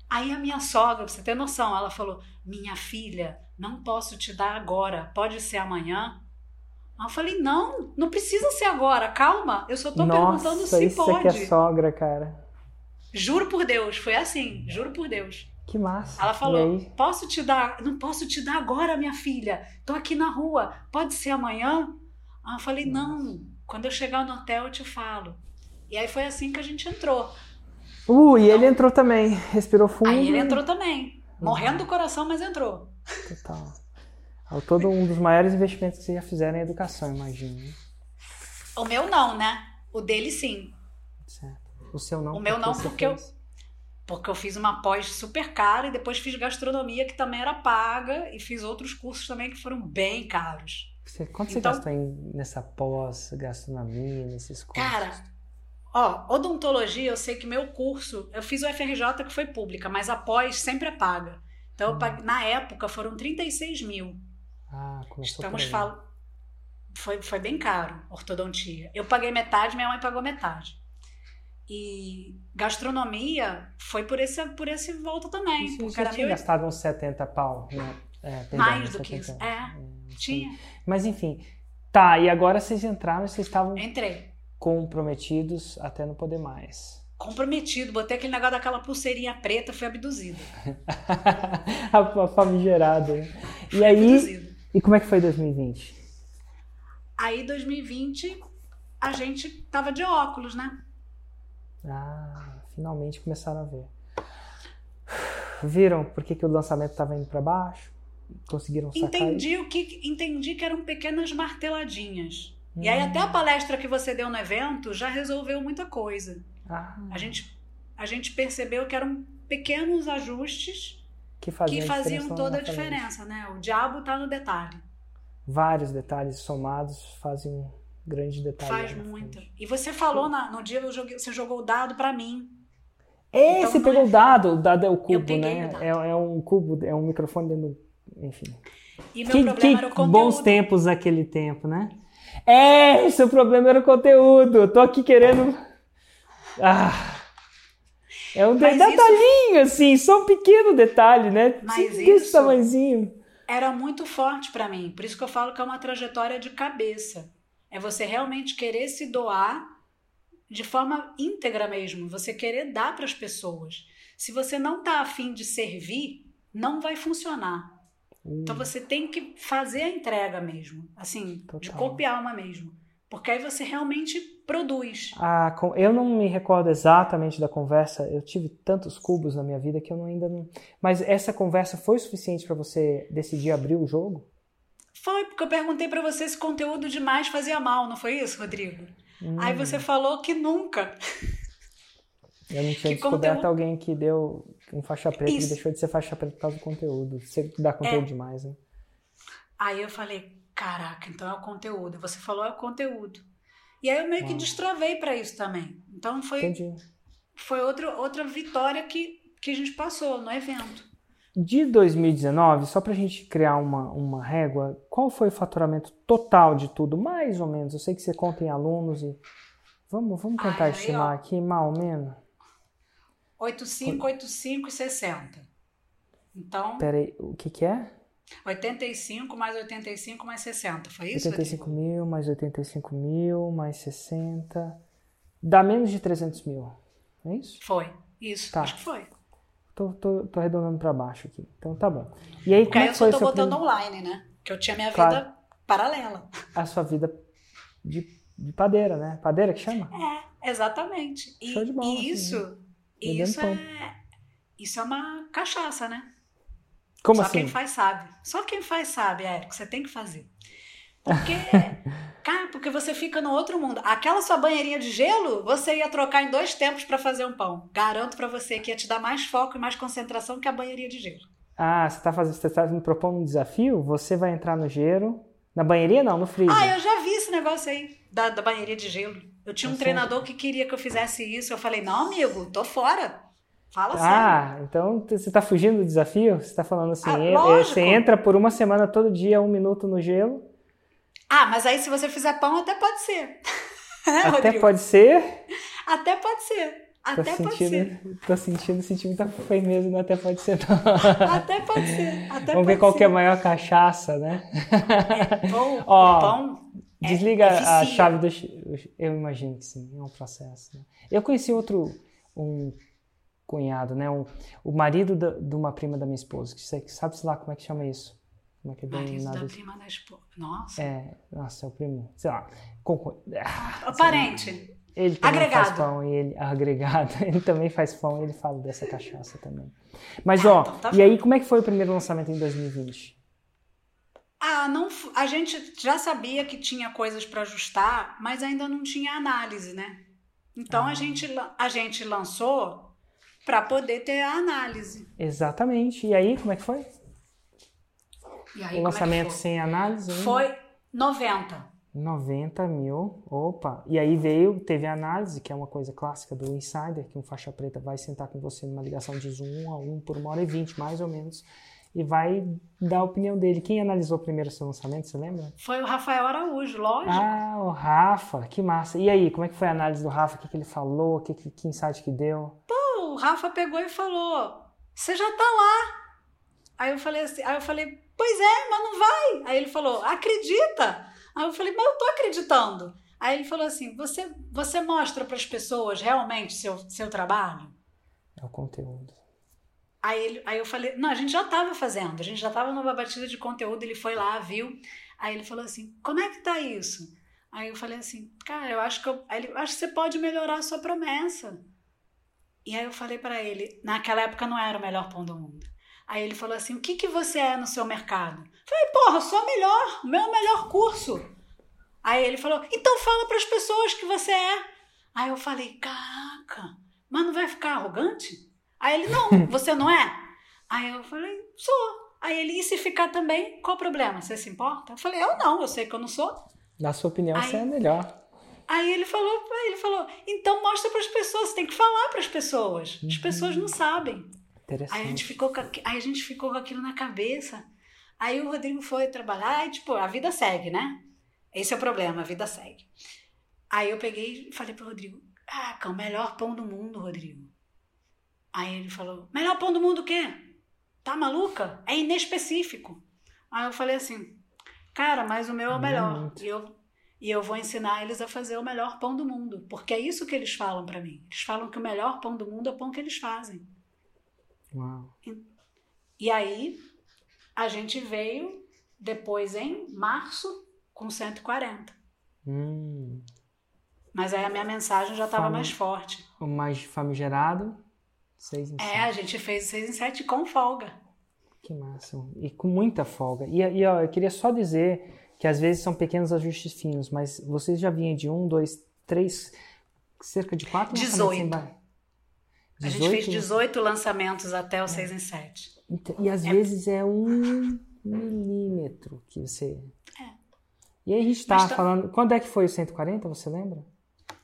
Aí a minha sogra, pra você ter noção, ela falou: Minha filha, não posso te dar agora, pode ser amanhã. Aí eu falei: Não, não precisa ser agora, calma, eu só tô perguntando Nossa, se isso pode. aqui é sogra, cara. Juro por Deus, foi assim, juro por Deus. Que massa. Ela falou? Posso te dar? Não posso te dar agora, minha filha. Tô aqui na rua. Pode ser amanhã? Aí eu falei: Não. Quando eu chegar no hotel eu te falo. E aí foi assim que a gente entrou. Uh, e ele entrou também. Respirou fundo. Aí ele entrou também, morrendo do coração, mas entrou. Total. É todo um dos maiores investimentos que vocês já fizeram em educação, imagino. né? O meu não, né? O dele sim, Certo. O seu não? O meu não, porque eu- porque eu fiz uma pós super cara e depois fiz gastronomia que também era paga e fiz outros cursos também que foram bem caros. Você, quanto Então- você gastou em, nessa pós-gastronomia, nesses cursos? Cara, ó, odontologia, eu sei que meu curso, eu fiz o FRJ que foi pública, mas a pós sempre é paga. Então, Hum. paguei- na época, foram 36 mil. Ah, Estamos falando. Foi, foi bem caro, ortodontia. Eu paguei metade, minha mãe pagou metade. E gastronomia foi por esse, por esse volta também. Você porque era tinha mil gastado uns 70 pau, né? É, Mais do que 70. isso. É, sei. tinha. Mas enfim. Tá, e agora vocês entraram e vocês estavam Entrei. Comprometidos até não poder mais. Comprometido, botei aquele negócio daquela pulseirinha preta, fui abduzida. a famigerada. né? E aí, Abduzida. e como é que foi 2020? Aí, 2020, a gente tava de óculos, né? Ah, finalmente começaram a ver. Viram por que, que o lançamento estava indo para baixo? Conseguiram sacar isso? Entendi o que entendi que eram pequenas marteladinhas. E aí Hum. até a palestra que você deu no evento já resolveu muita coisa. Ah, A gente a gente percebeu que eram pequenos ajustes que faziam, que faziam toda a diferença, né? O diabo tá no detalhe. Vários detalhes somados fazem um grande detalhe. Faz muito. E você falou na- no dia joguei- você jogou o dado pra mim. É, Então você pegou o dado, o dado é o cubo, né? o. É, é um cubo, é um microfone dentro do... Enfim. E meu Que, problema que era o conteúdo. bons tempos aquele tempo, né? É, seu problema era o conteúdo. Eu tô aqui querendo. Ah. É um Mas isso- detalhinho, assim, só um pequeno detalhe, né? Mas Desse isso- tamanhozinho. era muito forte pra mim. Por isso que eu falo que é uma trajetória de cabeça. É você realmente querer se doar de forma íntegra mesmo. Você querer dar para as pessoas. Se você não tá afim de servir, não vai funcionar. Então você tem que fazer a entrega mesmo, assim, de Total. corpo e alma mesmo. Porque aí você realmente produz. Ah, eu não me recordo exatamente da conversa. Eu tive tantos cubos na minha vida que eu não, ainda não. Mas essa conversa foi suficiente para você decidir abrir o jogo? Foi porque eu perguntei para você se conteúdo demais fazia mal, não foi isso, Rodrigo? Aí Hum. você falou que nunca. Eu não tinha Que descoberto conteúdo- alguém que deu um faixa preta Isso. que deixou de ser faixa preta por causa do conteúdo. Você dá conteúdo demais, né? Aí eu falei, caraca, então é o conteúdo. Você falou é o conteúdo. E aí eu meio que destravei para isso também. Então foi, Entendi. foi outra, outra vitória que, que a gente passou no evento. De 2019, só pra gente criar uma, uma régua, qual foi o faturamento total de tudo? Mais ou menos. Eu sei que você conta em alunos e. Vamos, vamos tentar Ai, aí, estimar ó. aqui, mais ou menos. 85, 85 e 60. Então, Pera aí, o que que é? 85 mais 85 mais 60. Foi isso? 85 Rodrigo? mil, mais 85 mil, mais 60. Dá menos de 300 mil. É isso? Foi. Isso, Tá. acho que foi. Tô, tô, tô arredondando pra baixo aqui. Então tá bom. E aí, Porque como aí é eu que só tô botando prim- online, né? Que eu tinha minha Claro. vida paralela. a sua vida de, de padeira, né? Padeira que chama? É, exatamente. E, Show de bola, e assim, isso, Bebendo isso pão. é, isso é uma cachaça, né? Como Só assim? quem faz sabe. Só quem faz sabe, Érico. Você tem que fazer. Porque, cara, porque você fica no outro mundo. Aquela sua banheirinha de gelo, você ia trocar em dois tempos pra fazer um pão. Garanto pra você que ia te dar mais foco e mais concentração que a banheirinha de gelo. Ah, você tá, fazendo, você tá me propondo um desafio? Você vai entrar no gelo. Na banheirinha não, no freezer. Ah, eu já vi esse negócio aí da, da banheirinha de gelo. Eu tinha um Tá treinador que queria que eu fizesse isso. Eu falei, não, amigo, tô fora. Fala sério. Ah, então você tá fugindo do desafio? Você tá falando assim, Ah, eh, lógico. você entra por uma semana todo dia, um minuto no gelo. Ah, mas aí se você fizer pão, até pode ser. Né, Até pode ser. Até pode ser. Até tô pode sentindo, ser. Tô sentindo, senti muita firmeza, não até pode ser não. Até pode ser. Até Vamos ver pode qual que é a ser. maior cachaça, né? Pão, Ó, pão é- Desliga é a chave do. Eu imagino que sim, é um processo. né? Eu conheci outro, um cunhado, né? Um, o marido da- de uma prima da minha esposa, que sei- sabe-se lá como é que chama isso? Como é que é Marido da isso? prima da esposa. Nossa. É, nossa, é o primo, sei lá. concor- Ah, O parente. Ele também Agregado. faz pão e ele. Agregado. Ele também faz pão e ele fala dessa cachaça também. Mas, Ah, ó, então tá e aí, como é que foi o primeiro lançamento em 2020? Ah, não, a gente já sabia que tinha coisas para ajustar, mas ainda não tinha análise, né? Então Ah. a, gente, a gente lançou para poder ter a análise. Exatamente. E aí, como é que foi? E aí, o como é que lançamento foi? sem análise? ainda? Foi 90. 90 mil, opa. E aí veio, teve a análise, que é uma coisa clássica do Insider, que um faixa preta vai sentar com você numa ligação de zoom 1 a 1 por uma hora e 20, mais ou menos, e vai dar a opinião dele. Quem analisou primeiro o seu lançamento, você lembra? Foi o Rafael Araújo, lógico. Ah, o Rafa, que massa. E aí, como é que foi a análise do Rafa? O que, que ele falou? O que, que, que insight que deu? o Rafa pegou e falou: Você já tá lá. Aí eu falei assim, aí eu falei, pois é, mas não vai. Aí ele falou, acredita. Aí eu falei, mas eu tô acreditando. Aí ele falou assim: você, você mostra para as pessoas realmente seu, seu trabalho? É o conteúdo. Aí, ele, aí eu falei, não, a gente já estava fazendo, a gente já estava numa batida de conteúdo, ele foi lá, viu. Aí ele falou assim, como é que tá isso? Aí eu falei assim, cara, eu acho que eu, ele, acho que você pode melhorar a sua promessa. E aí eu falei para ele, naquela época não era o melhor pão do mundo. Aí ele falou assim, o que, que você é no seu mercado? Eu falei, porra, sou melhor, o meu melhor curso. Aí ele falou, então fala para as pessoas que você é. Aí eu falei, caraca, mas não vai ficar arrogante? Aí ele, não, você não é? Aí eu falei, sou. Aí ele, e se ficar também, qual o problema? Você se importa? Eu falei, eu não, eu sei que eu não sou. Na sua opinião, Aí- você é melhor. Aí ele falou, ele falou, então mostra para as pessoas, você tem que falar para as pessoas. As pessoas não sabem. Interessante. Aí a gente ficou com, aí a gente ficou com aquilo na cabeça. Aí o Rodrigo foi trabalhar e, tipo, a vida segue, né? Esse é o problema, a vida segue. Aí eu peguei e falei pro Rodrigo, caraca, o melhor pão do mundo, Rodrigo. Aí ele falou, melhor pão do mundo o quê? Tá maluca? É inespecífico. Aí eu falei assim, cara, mas o meu é o melhor. Muito. E eu, e eu vou ensinar eles a fazer o melhor pão do mundo. Porque é isso que eles falam pra mim. Eles falam que o melhor pão do mundo é o pão que eles fazem. Uau. E aí a gente veio depois em março com 140. Hum, Mas aí a minha mensagem já estava mais forte. o mais famigerado, 6 em É, 7. a gente fez 6 em 7 com folga. Que massa. E com muita folga. E, e ó, eu queria só dizer que às vezes são pequenos ajustes finos, mas vocês já vinham de um, dois, três, cerca de quatro lançamentos em 18. ba- A gente fez 18? 18 lançamentos até o 6 em 7. Então, E às vezes é um milímetro que você. E aí a gente tá tá- falando. Quando é que foi o 140? Você lembra?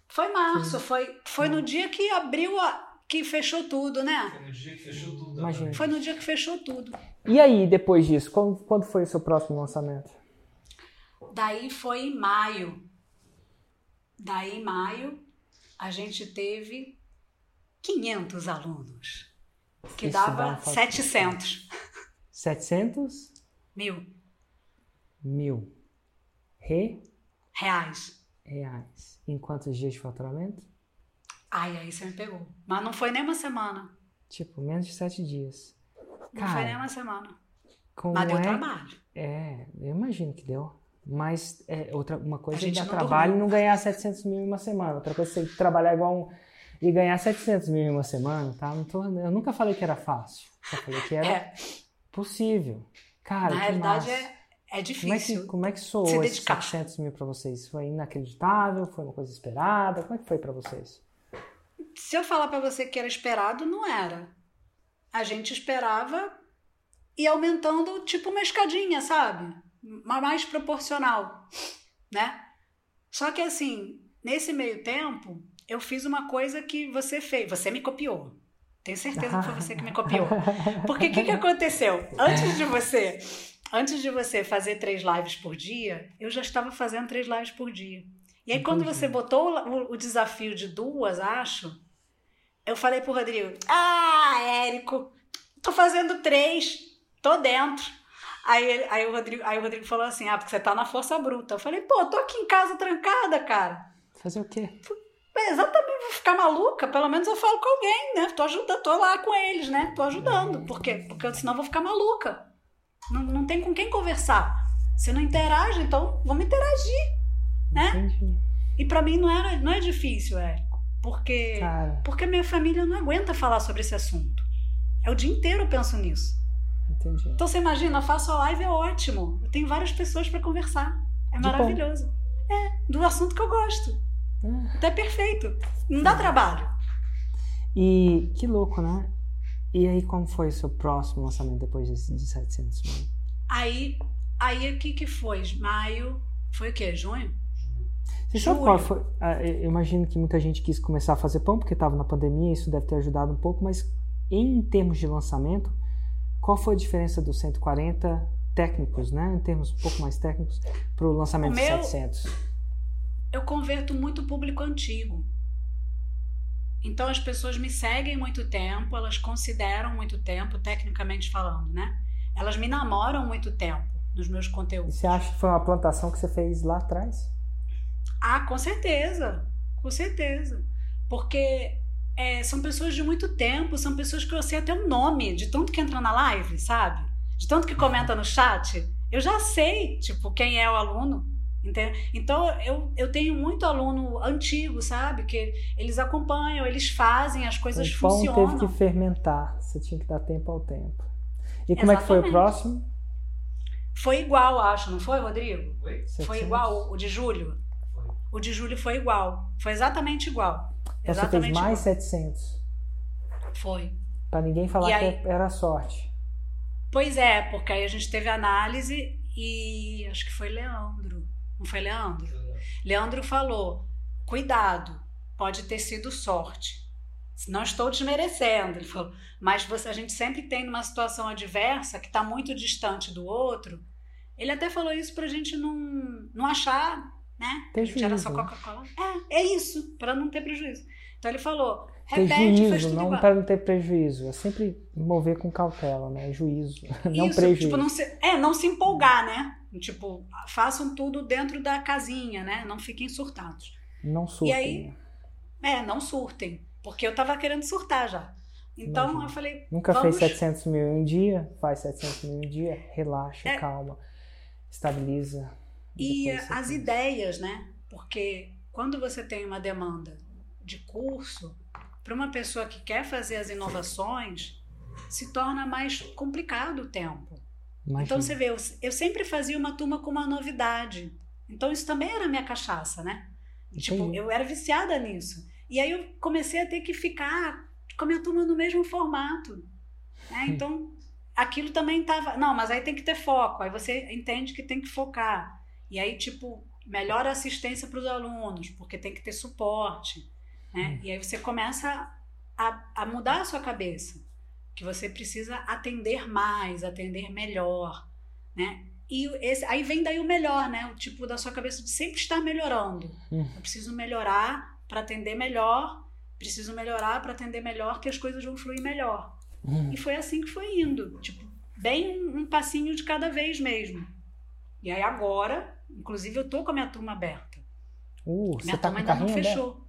Foi março, foi, foi no dia que abriu a. que fechou tudo, né? Foi no dia que fechou tudo. Imagina. Foi no dia que fechou tudo. E aí, depois disso, quando, quando foi o seu próximo lançamento? Daí foi em maio. Daí em maio a gente teve 500 alunos. Que Isso dava uma foto. 700 700 mil mil re- reais. reais. Em quantos dias de faturamento? Ai, aí você me pegou. Mas não foi nem uma semana. Tipo, menos de sete dias. Não Cara, foi nem uma semana. Mas deu é? trabalho. É, eu imagino que deu. Mas é, outra, uma coisa A é gente dar trabalho e não ganhar 700 mil em uma semana. Outra coisa é você trabalhar igual um, e ganhar 700 mil em uma semana, tá? Tô, eu nunca falei que era fácil. Só falei que era É, possível. Cara, na realidade massa. é, é Como é, que, difícil. como é que soou se esses dedicar. 700 mil pra vocês? Foi inacreditável? Foi uma coisa esperada? Como é que foi pra vocês? Se eu falar pra você que era esperado, não era. A gente esperava e aumentando tipo uma escadinha, sabe? Ma- Mais proporcional, né? Só que assim, nesse meio tempo, eu fiz uma coisa que você fez. Você me copiou. Tenho certeza que foi você que me copiou. Porque o que, que aconteceu? Antes de você, antes de você fazer três lives por dia, eu já estava fazendo três lives por dia. E aí, quando você botou o, o desafio de duas, acho, eu falei pro Rodrigo: Ah, Érico, tô fazendo três, tô dentro. Aí, aí, o Rodrigo, aí o Rodrigo falou assim: Ah, porque você tá na força bruta. Eu falei: Pô, tô aqui em casa trancada, cara. Fazer o quê? É, exatamente, vou ficar maluca. Pelo menos eu falo com alguém, né? Tô ajudando, tô lá com eles, né? Tô ajudando. Por quê? Porque senão eu vou ficar maluca. Não, não tem com quem conversar. Você não interage, então vamos interagir. Né? Entendi. E pra mim não, era, não é difícil, Érico. Porque, Cara, porque minha família não aguenta falar sobre esse assunto. É o dia inteiro eu penso nisso. entendi. Então você imagina, eu faço a live, é ótimo. Eu tenho várias pessoas pra conversar. É De bom. maravilhoso. É, do assunto que eu gosto. Ah, Então é perfeito. Não dá trabalho. E que louco, né? E aí, como foi o seu próximo lançamento depois de, de 700 mil? Aí, aí o que que foi? Maio, foi o quê? Junho? Você sabe qual foi? ah, Eu imagino que muita gente quis começar a fazer pão porque estava na pandemia, isso deve ter ajudado um pouco, mas em termos de lançamento, qual foi a diferença dos 140 técnicos, né? Em termos um pouco mais técnicos, para o lançamento O de meu- 700? Eu converto muito público antigo. Então as pessoas me seguem muito tempo, elas consideram muito tempo, tecnicamente falando, né? Elas me namoram muito tempo nos meus E conteúdos. você acha que foi uma plantação que você fez lá atrás? Ah, com certeza, com certeza. Porque é, são pessoas de muito tempo, são pessoas que eu sei até o nome, de tanto que entra na live, sabe? De tanto que comenta no chat. Eu já sei, tipo, quem é o aluno. entende? Então, eu, eu tenho muito aluno antigo, sabe? Que eles acompanham, eles fazem, as coisas o pão funcionam. teve que fermentar, você tinha que dar tempo ao tempo. E como é que foi o Exatamente. próximo? Foi igual, acho, não foi, Rodrigo? Oi? Foi 700? igual o de julho? O de julho foi igual. Foi exatamente igual. Então você fez Exatamente mais igual. 700. Foi. Pra ninguém falar aí- que era sorte. Pois é, porque aí a gente teve análise e acho que foi Leandro. Não foi Leandro? Leandro falou: cuidado, pode ter sido sorte. Não estou desmerecendo, ele falou, mas você, a gente sempre tem numa situação adversa que está muito distante do outro. Ele até falou isso para a gente não, não achar, né? A gente era juízo, só né? Coca-Cola. É, é isso, para não ter prejuízo. Então ele falou: repete, faz juízo, tudo não para não ter prejuízo. É sempre mover com cautela, né? Juízo, não Isso, prejuízo. Tipo, não se, é, não se empolgar, né? Tipo, façam tudo dentro da casinha, né? Não fiquem surtados. Não surtem. aí- É, não surtem. Porque eu tava querendo surtar já. Então Imagina. eu falei, Nunca vamos- fez 700 mil em um dia? Faz 700 mil em um dia, relaxa, É. calma, estabiliza. E as ideias, né? Porque quando você tem uma demanda de curso, para uma pessoa que quer fazer as inovações, se torna mais complicado o tempo. Imagina. Então você vê, eu, eu sempre fazia uma turma com uma novidade. Então isso também era minha cachaça, né? Tipo, Entendi. eu era viciada nisso. E aí eu comecei a ter que ficar com a minha turma no mesmo formato. né? Então, aquilo também tava. Não, mas aí tem que ter foco. Aí você entende que tem que focar. E aí, tipo, melhor assistência para os alunos, porque tem que ter suporte. Né? E aí você começa a, a mudar a sua cabeça. Que você precisa atender mais, atender melhor. Né? E esse, aí vem daí o melhor, né? O tipo da sua cabeça de sempre estar melhorando. Hum. Eu preciso melhorar para atender melhor, preciso melhorar para atender melhor, que as coisas vão fluir melhor. Hum. E foi assim que foi indo, tipo, bem um, um passinho de cada vez mesmo. E aí agora, inclusive eu tô com a minha turma aberta. Uh, Minha você tá turma com ainda não aberto? fechou.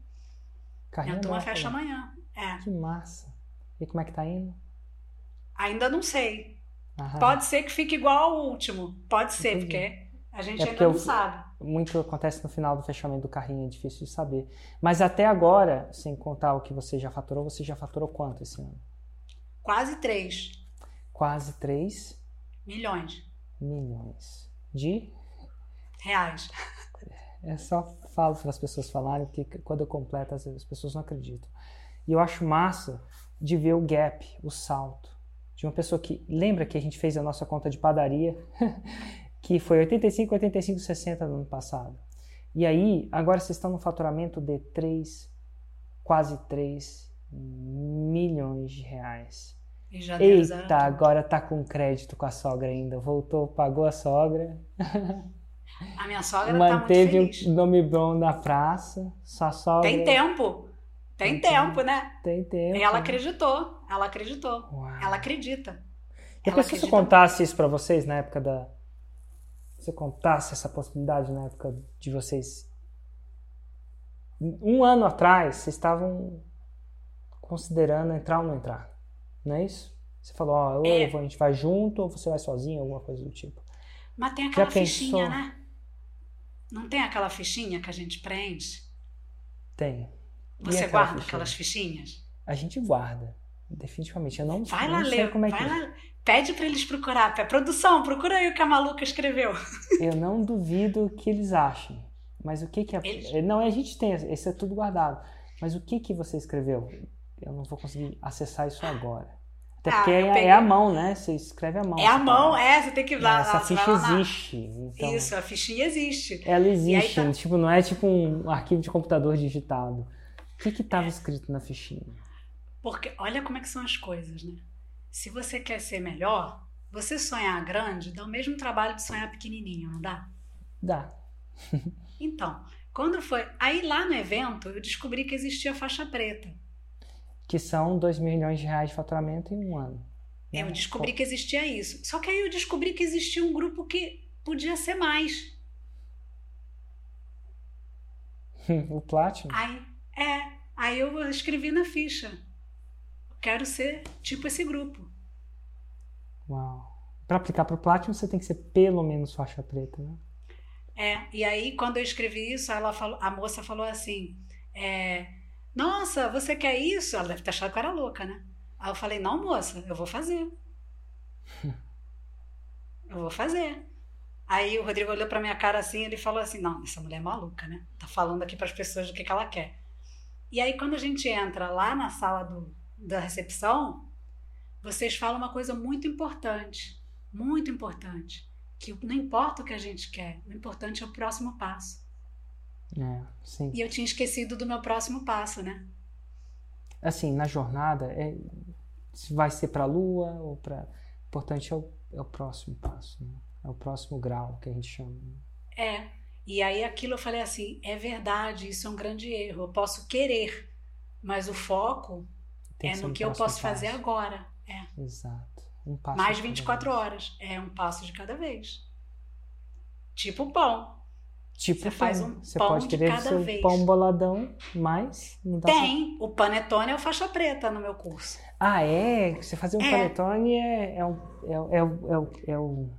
Carrinho minha turma aberto, fecha amanhã. É, Que massa. E como é que tá indo? ainda não sei. Aham. Pode ser que fique igual ao último. Pode ser, Entendi. porque a gente É ainda porque não eu- sabe. Muito acontece no final do fechamento do carrinho, é difícil de saber. Mas até agora, sem contar o que você já faturou, você já faturou quanto esse ano? Quase 3 Quase 3 milhões milhões de reais. É só falo para as pessoas falarem, porque quando eu completo, as pessoas não acreditam. E eu acho massa de ver o gap, o salto, de uma pessoa que. Lembra que a gente fez a nossa conta de padaria, que foi 85, 85, 60 no ano passado. E aí, agora vocês estão no faturamento de 3, quase 3 milhões de reais. Janeiro, zero Eita, agora tá com crédito com a sogra ainda. Voltou, pagou a sogra. A minha sogra tá muito Manteve feliz. o nome bom da praça. Sua sogra. Tem tempo. Tem Então, tempo, né? Tem tempo. E ela acreditou. Ela acreditou. Uau. Ela acredita. Depois Ela que você acredita contasse isso pra vocês na época da. Você contasse essa possibilidade na época de vocês. Um ano atrás, vocês estavam considerando entrar ou não entrar. Não é isso? Você falou, ó, ou É. a gente vai junto ou você vai sozinho, alguma coisa do tipo. Mas tem aquela pensou? fichinha, né? Não tem aquela fichinha que a gente preenche? Tem. Você aquela guarda fichinha? aquelas fichinhas? A gente guarda. Definitivamente. Eu não, Vai não lá sei ler, como é vai que lá. Pede pra eles procurar. Produção, procura aí o que a maluca escreveu. Eu não duvido que eles achem. Mas o que que é. Eles- Não, a gente tem, esse é tudo guardado. Mas o que que você escreveu? Eu não vou conseguir acessar isso agora. Até Ah, porque é, é a mão, né? Você escreve a mão. É a mão, fala. é, você tem que ir lá. Essa lá, ficha lá existe. Então, Isso, a fichinha existe. Ela E aí existe. tá- Tipo, não é tipo um arquivo de computador digitado. O que que estava escrito na fichinha? Porque olha como é que são as coisas, né? Se você quer ser melhor, você sonhar grande dá o mesmo trabalho de sonhar pequenininho, não dá? Dá. Então, quando foi. Aí lá no evento eu descobri que existia faixa preta. Que são 2 milhões de reais de faturamento em um ano. né? Eu descobri que existia isso. Só que aí eu descobri que existia um grupo que podia ser mais. o Platinum. Aí, é. Aí eu escrevi na ficha. Quero ser tipo esse grupo. Uau. Para aplicar para o Platinum, você tem que ser pelo menos faixa preta, né? É, e aí quando eu escrevi isso, ela falou, a moça falou assim: é, Nossa, você quer isso? Ela deve ter achado que eu era louca, né? Aí eu falei: Não, moça, eu vou fazer. eu vou fazer. Aí o Rodrigo olhou pra minha cara assim, ele falou assim: Não, essa mulher é maluca, né? Tá falando aqui para as pessoas do que, que ela quer. E aí quando a gente entra lá na sala do, da recepção, vocês falam uma coisa muito importante, muito importante que não importa o que a gente quer, o importante é o próximo passo. É, sim. E eu tinha esquecido do meu próximo passo, né? Assim, na jornada, é, se vai ser para a Lua ou para. O importante é o, é o próximo passo, né? É o próximo grau que a gente chama. né? É. E aí aquilo eu falei assim, é verdade, isso é um grande erro. Eu posso querer, mas o foco Tem é no que eu posso fazer passo. agora. É. Exato. Um passo Mais de cada 24 vez. horas. É um passo de cada vez. Tipo pão. Tipo, Você faz pão. um você pão pode de querer cada seu vez. pão boladão, mas não dá pra- Tem. O panetone é o faixa preta no meu curso. Ah, é? Você fazer um É. panetone é, é, é, o- é, o- é, o- é o.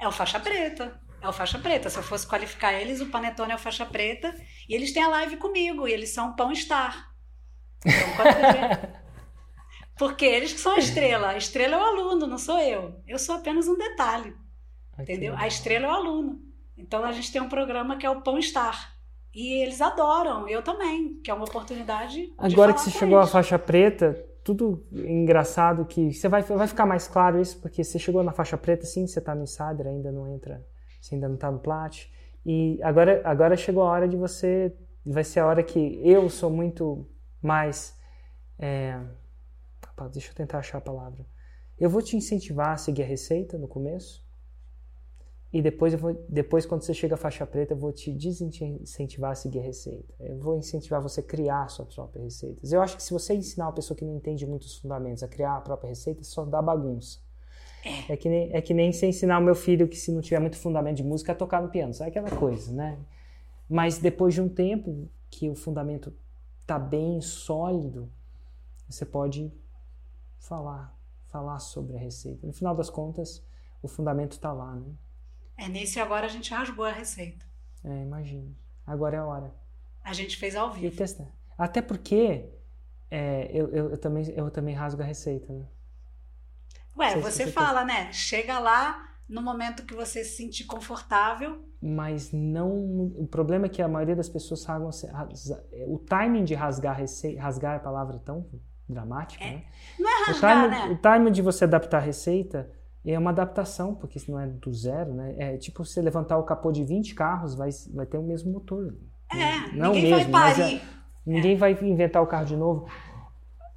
É o faixa preta. É o faixa preta. Se eu fosse qualificar eles, o Panetone é o faixa preta. E eles têm a live comigo. E eles são pão star. Então, Porque eles que são a estrela. A estrela é o aluno, não sou eu. Eu sou apenas um detalhe. Entendeu? A estrela é o aluno. Então a gente tem um programa que é o Pão Star. E eles adoram, eu também, que é uma oportunidade. de Agora que você chegou à eles. faixa preta, tudo engraçado que. Você vai, vai ficar mais claro isso, porque você chegou na faixa preta, sim, você tá no insider, ainda não entra, você ainda não tá no plat. E agora, agora chegou a hora de você. Vai ser a hora que eu sou muito mais. é, deixa eu tentar achar a palavra. Eu vou te incentivar a seguir a receita no começo. E depois, eu vou, depois, quando você chega à faixa preta, eu vou te desincentivar a seguir a receita. Eu vou incentivar você a criar suas próprias receitas. Eu acho que se você ensinar uma pessoa que não entende muitos fundamentos a criar a própria receita, só dá bagunça. É que, nem, é que nem você ensinar o meu filho que se não tiver muito fundamento de música a tocar no piano. Sabe aquela coisa, né? Mas depois de um tempo que o fundamento tá bem sólido, você pode falar, falar sobre a receita. No final das contas, o fundamento tá lá, né? É nesse agora a gente rasgou a receita. É, imagino. Agora é a hora. A gente fez ao E vivo. testar. Até porque é, eu, eu, eu também, eu também rasgo a receita, né? Ué, você você fala, né? Chega lá no momento que você se sentir confortável. Mas não. O problema é que a maioria das pessoas rasgam. rasga- O timing de rasgar a receita. Rasgar é a palavra tão dramática, né? Não é O rasgar, timing, o né? timing de você adaptar a receita é uma adaptação, porque isso não é do zero, né? É tipo você levantar o capô de 20 carros, vai, vai ter o mesmo motor. É, Não ninguém mesmo, vai mas é- parir. Ninguém vai inventar o carro de novo.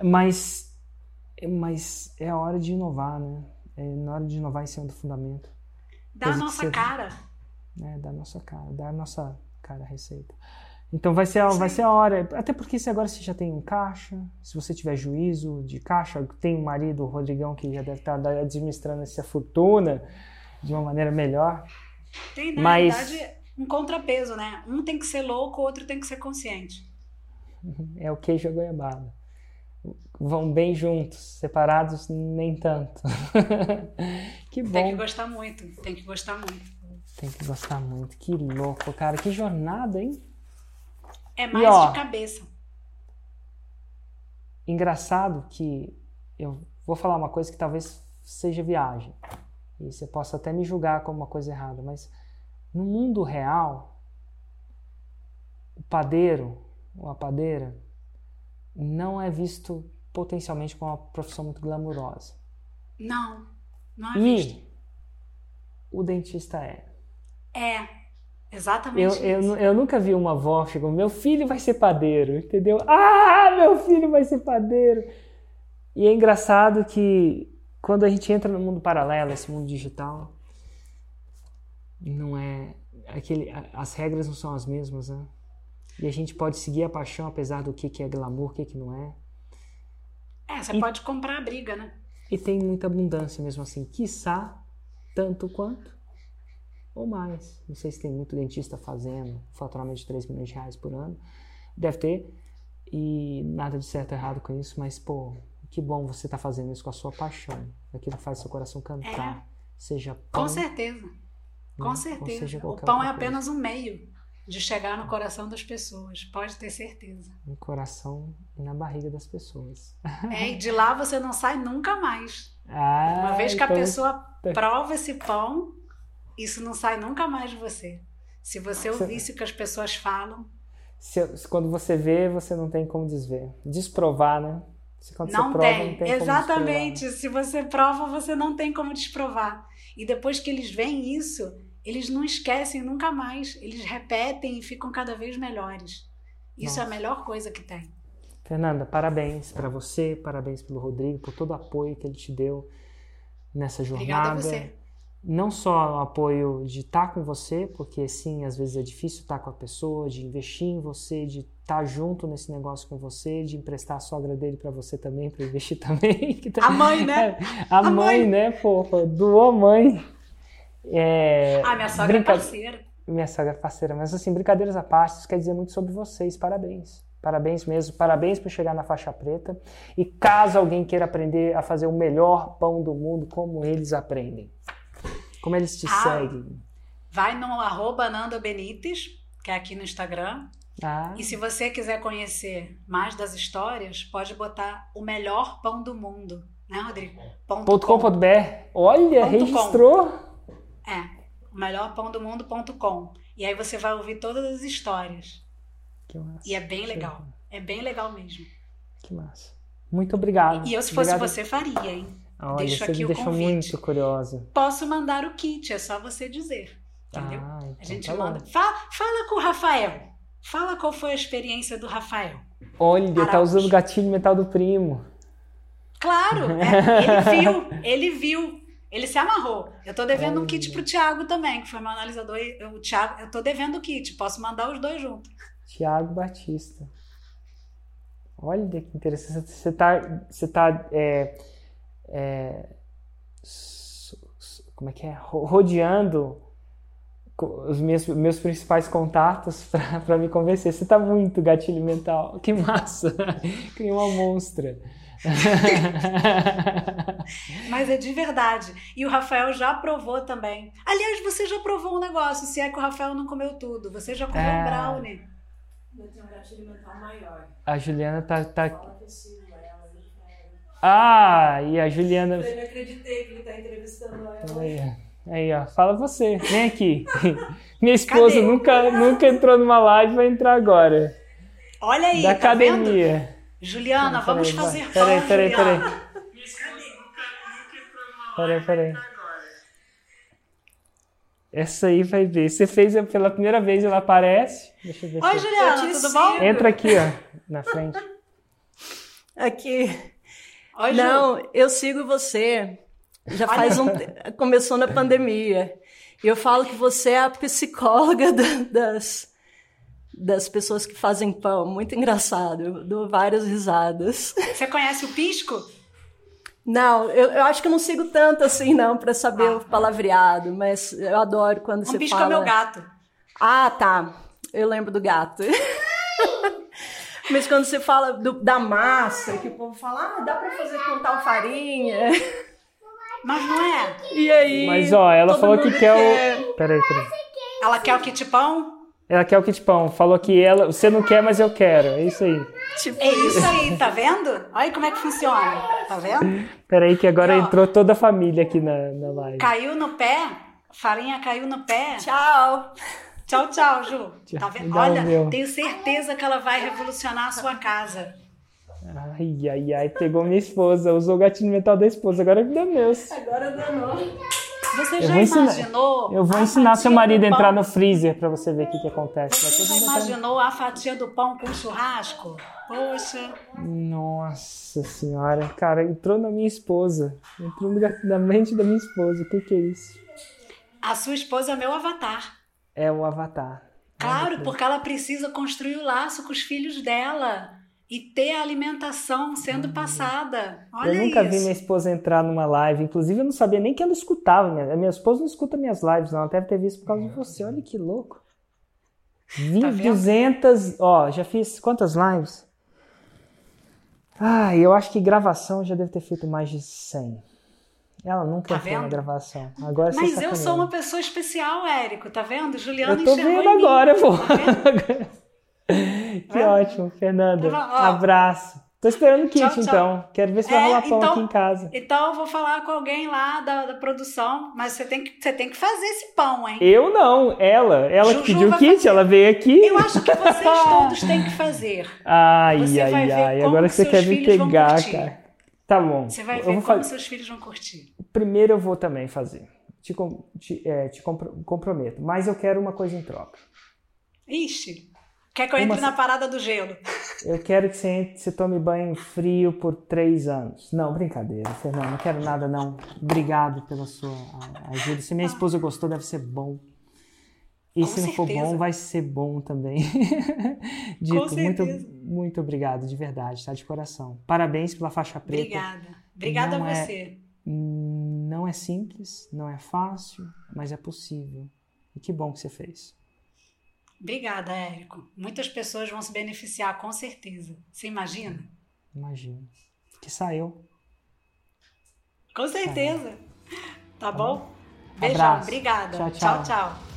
Mas, mas é a hora de inovar, né? É na hora de inovar em cima do fundamento. Dá a coisa que nossa você- cara. Né? Da nossa cara, da nossa cara a receita. Então vai ser, a- vai ser a hora. Até porque se agora você já tem um caixa, se você tiver juízo de caixa, tem um marido, o Rodrigão, que já deve estar administrando essa fortuna de uma maneira melhor. Tem, na Mas- verdade, um contrapeso, né? Um tem que ser louco, o outro tem que ser consciente. É o queijo e a goiabada. Vão bem juntos, separados nem tanto. que Tem que bom. gostar muito, tem que gostar muito. Tem que gostar muito. Que louco, cara. Que jornada, hein? É mais ó, de cabeça. engraçado que eu vou falar uma coisa que talvez seja viagem. E você possa até me julgar como uma coisa errada, mas no mundo real, o padeiro ou a padeira não é visto potencialmente como uma profissão muito glamurosa. Não, não é visto. E o dentista é. É, exatamente eu, nu- eu nunca vi uma avó chegando, meu filho vai ser padeiro, entendeu? Ah, meu filho vai ser padeiro. E é engraçado que quando a gente entra no mundo paralelo, esse mundo digital, não é aquele, as regras não são as mesmas, né? E a gente pode seguir a paixão apesar do que, que é glamour, o que, que não é. É, você E- pode comprar a briga, né? E tem muita abundância mesmo assim, quiçá tanto quanto ou mais. Não sei se tem muito dentista fazendo faturamento de 3 milhões de reais por ano. Deve ter. E nada de certo ou errado com isso, mas pô, que bom você tá fazendo isso com a sua paixão. Aquilo que faz seu coração cantar. Seja pão, Com certeza. né? Com Ou certeza. O pão é apenas um meio de chegar no coração das pessoas, pode ter certeza. no coração e na barriga das pessoas. É, e de lá você não sai nunca mais. Ah, Uma vez que a então- pessoa prova esse pão, isso não sai nunca mais de você. Se você ouvisse o que as pessoas falam, se- se quando você vê, você não tem como desver. Desprovar, né? Se quando não você prova, tem. não tem como Exatamente. Se você prova, você não tem como desprovar. E depois que eles veem isso, eles não esquecem nunca mais. Eles repetem e ficam cada vez melhores. Isso é a Nossa. melhor coisa que tem. Fernanda, parabéns para você, parabéns pelo Rodrigo, por todo o apoio que ele te deu nessa jornada. Obrigada a você. Não só o apoio de estar com você, porque sim, às vezes é difícil estar com a pessoa, de investir em você, de estar junto nesse negócio com você, de emprestar a sogra dele para você também, para investir também. que tá- A mãe, né? A, A mãe, mãe. né, fofa? Doou mãe. É, Ah, minha sogra brinca- é parceira. minha sogra é parceira, mas assim, brincadeiras à parte, isso quer dizer muito sobre vocês. Parabéns. Parabéns mesmo, parabéns por chegar na faixa preta. E caso alguém queira aprender a fazer o melhor pão do mundo, como eles aprendem? Como eles te Ah. seguem? Vai no arroba Nanda Benites, que é aqui no Instagram. Ah, E se você quiser conhecer mais das histórias, pode botar o melhor pão do mundo, né, Rodrigo? Ponto ponto com. .com. Olha, Ponto com. registrou. É, o melhorpãodomundo.com. E aí você vai ouvir todas as histórias. Que massa. E é bem legal. É bem legal mesmo. Que massa. Muito obrigado. E eu, se fosse Obrigado. você, faria, hein? Olha, deixo você aqui o convite. muito curiosa. Posso mandar o kit, é só você dizer. Entendeu? Ah, então a gente tá manda. Fala, fala com o Rafael. Fala qual foi a experiência do Rafael. Olha, tá Araújo. usando o gatilho mental do primo. Claro, é, ele viu, ele viu, ele se amarrou. Eu tô devendo um Olha. kit pro Thiago também, que foi meu analisador. O Thiago, eu tô devendo o kit, posso mandar os dois juntos. Tiago Batista. Olha que interessante. Você está você tá, é, é, como é que é? Ro- Rodeando os meus, meus principais contatos para me convencer. Você está muito gatilho mental. Que massa! Nem uma monstra. Mas é de verdade. E o Rafael já provou também. Aliás, você já provou um negócio, se é que o Rafael não comeu tudo. Você já comeu É. brownie. Eu tenho um gatilho mental maior. A Juliana tá. tá... Fala que eu sigo ela. eu quero. Ah, e a Juliana. Eu não acreditei que ele tá entrevistando ela. Aí, aí, ó, fala você, vem aqui. Minha esposa Cadê? nunca, nunca entrou numa live, vai entrar agora. Olha aí, da tá vendo? academia. Juliana, Peraí, vamos vai. fazer Peraí, pão, peraí, peraí. Juliana. Peraí, peraí. Essa aí vai ver. Você fez pela primeira vez, ela aparece. Deixa eu ver Oi, se. Juliana, tudo sigo. bom? Entra aqui, ó, na frente. Aqui. Oi, Ju. Não, eu sigo você. Já faz um. Começou na pandemia. E eu falo que você é a psicóloga da- das, das pessoas que fazem pão. Muito engraçado. Eu dou várias risadas. Você conhece o pisco? Não, eu, eu acho que eu não sigo tanto assim, não, para saber ah. o palavreado, mas eu adoro quando um você pisco fala... é meu gato. Ah, tá. Eu lembro do gato. mas quando você fala do, da massa, que o povo fala, ah, dá para fazer com tal farinha. Mas não é. E aí? Mas ó, ela falou que quer, quer o. Peraí, peraí. Ela quer o kit pão? Ela quer o kit pão. Falou que ela, você não quer, mas eu quero. É isso aí. Tipo é isso aí, tá vendo? Olha como é que funciona. Tá vendo? Peraí, que agora e, ó, entrou toda a família aqui na, na live. Caiu no pé? Farinha caiu no pé? Tchau. Tchau, tchau, Ju. Tchau. Tá vendo? Olha, tenho certeza que ela vai revolucionar a sua casa. Ai, ai, ai, pegou minha esposa, usou o gatinho mental da esposa, agora que deu meus. Agora danou. Você já imaginou? eu vou ensinar seu marido a entrar no freezer para você ver o que, que acontece. Você já imaginou a fatia do pão com churrasco? Poxa. Nossa senhora, cara, entrou na minha esposa. Entrou na mente da minha esposa. O que, que é isso? A sua esposa é meu avatar. É o avatar. Claro, porque ela precisa construir o laço com os filhos dela e ter a alimentação sendo uhum. passada. Olha eu nunca isso. vi minha esposa entrar numa live. Inclusive, eu não sabia nem que ela escutava. Minha, minha esposa não escuta minhas lives, não. Ela deve ter visto por causa de você. Olha que louco. Tá 200. Ó, já fiz quantas lives? Ah, eu acho que gravação já deve ter feito mais de 100. Ela nunca tá entrou na gravação. Agora Mas eu sou uma pessoa especial, Érico, tá vendo? Juliana eu tô vendo agora, pô. Tá que é. ótimo, Fernanda. Então, Abraço. Tô esperando o kit, tchau, tchau. então. Quero ver se vai é, rolar pão então, aqui em casa. Então eu vou falar com alguém lá da, da, produção, mas você tem, que, você tem que fazer esse pão, hein? Eu não, ela. Ela Juju pediu o kit, fazer. ela veio aqui. Eu acho que vocês todos têm que fazer. Ai, você ai, ai. Agora você quer me pegar, cara. Tá bom. Você vai ver como fazer. seus filhos vão curtir. Primeiro eu vou também fazer. Te, te, é, te comprometo. Mas eu quero uma coisa em troca. Ixi. Quer que eu entre Uma... na parada do gelo? Eu quero que você, entre, você tome banho frio por três anos. Não, brincadeira, Fernando, não quero nada não. Obrigado pela sua ajuda. Se minha esposa gostou, deve ser bom. E Com se não for bom, vai ser bom também. Dito, muito, muito obrigado, de verdade, tá? De coração. Parabéns pela faixa preta. Obrigada. Obrigada não a é você. É, não é simples, não é fácil, mas é possível. E que bom que você fez. Obrigada, Érico. Muitas pessoas vão se beneficiar, com certeza. Você imagina? Imagino. Que saiu. Com certeza. Tá, tá bom? bom? Beijão. Abraço. Obrigada. tchau. tchau. tchau.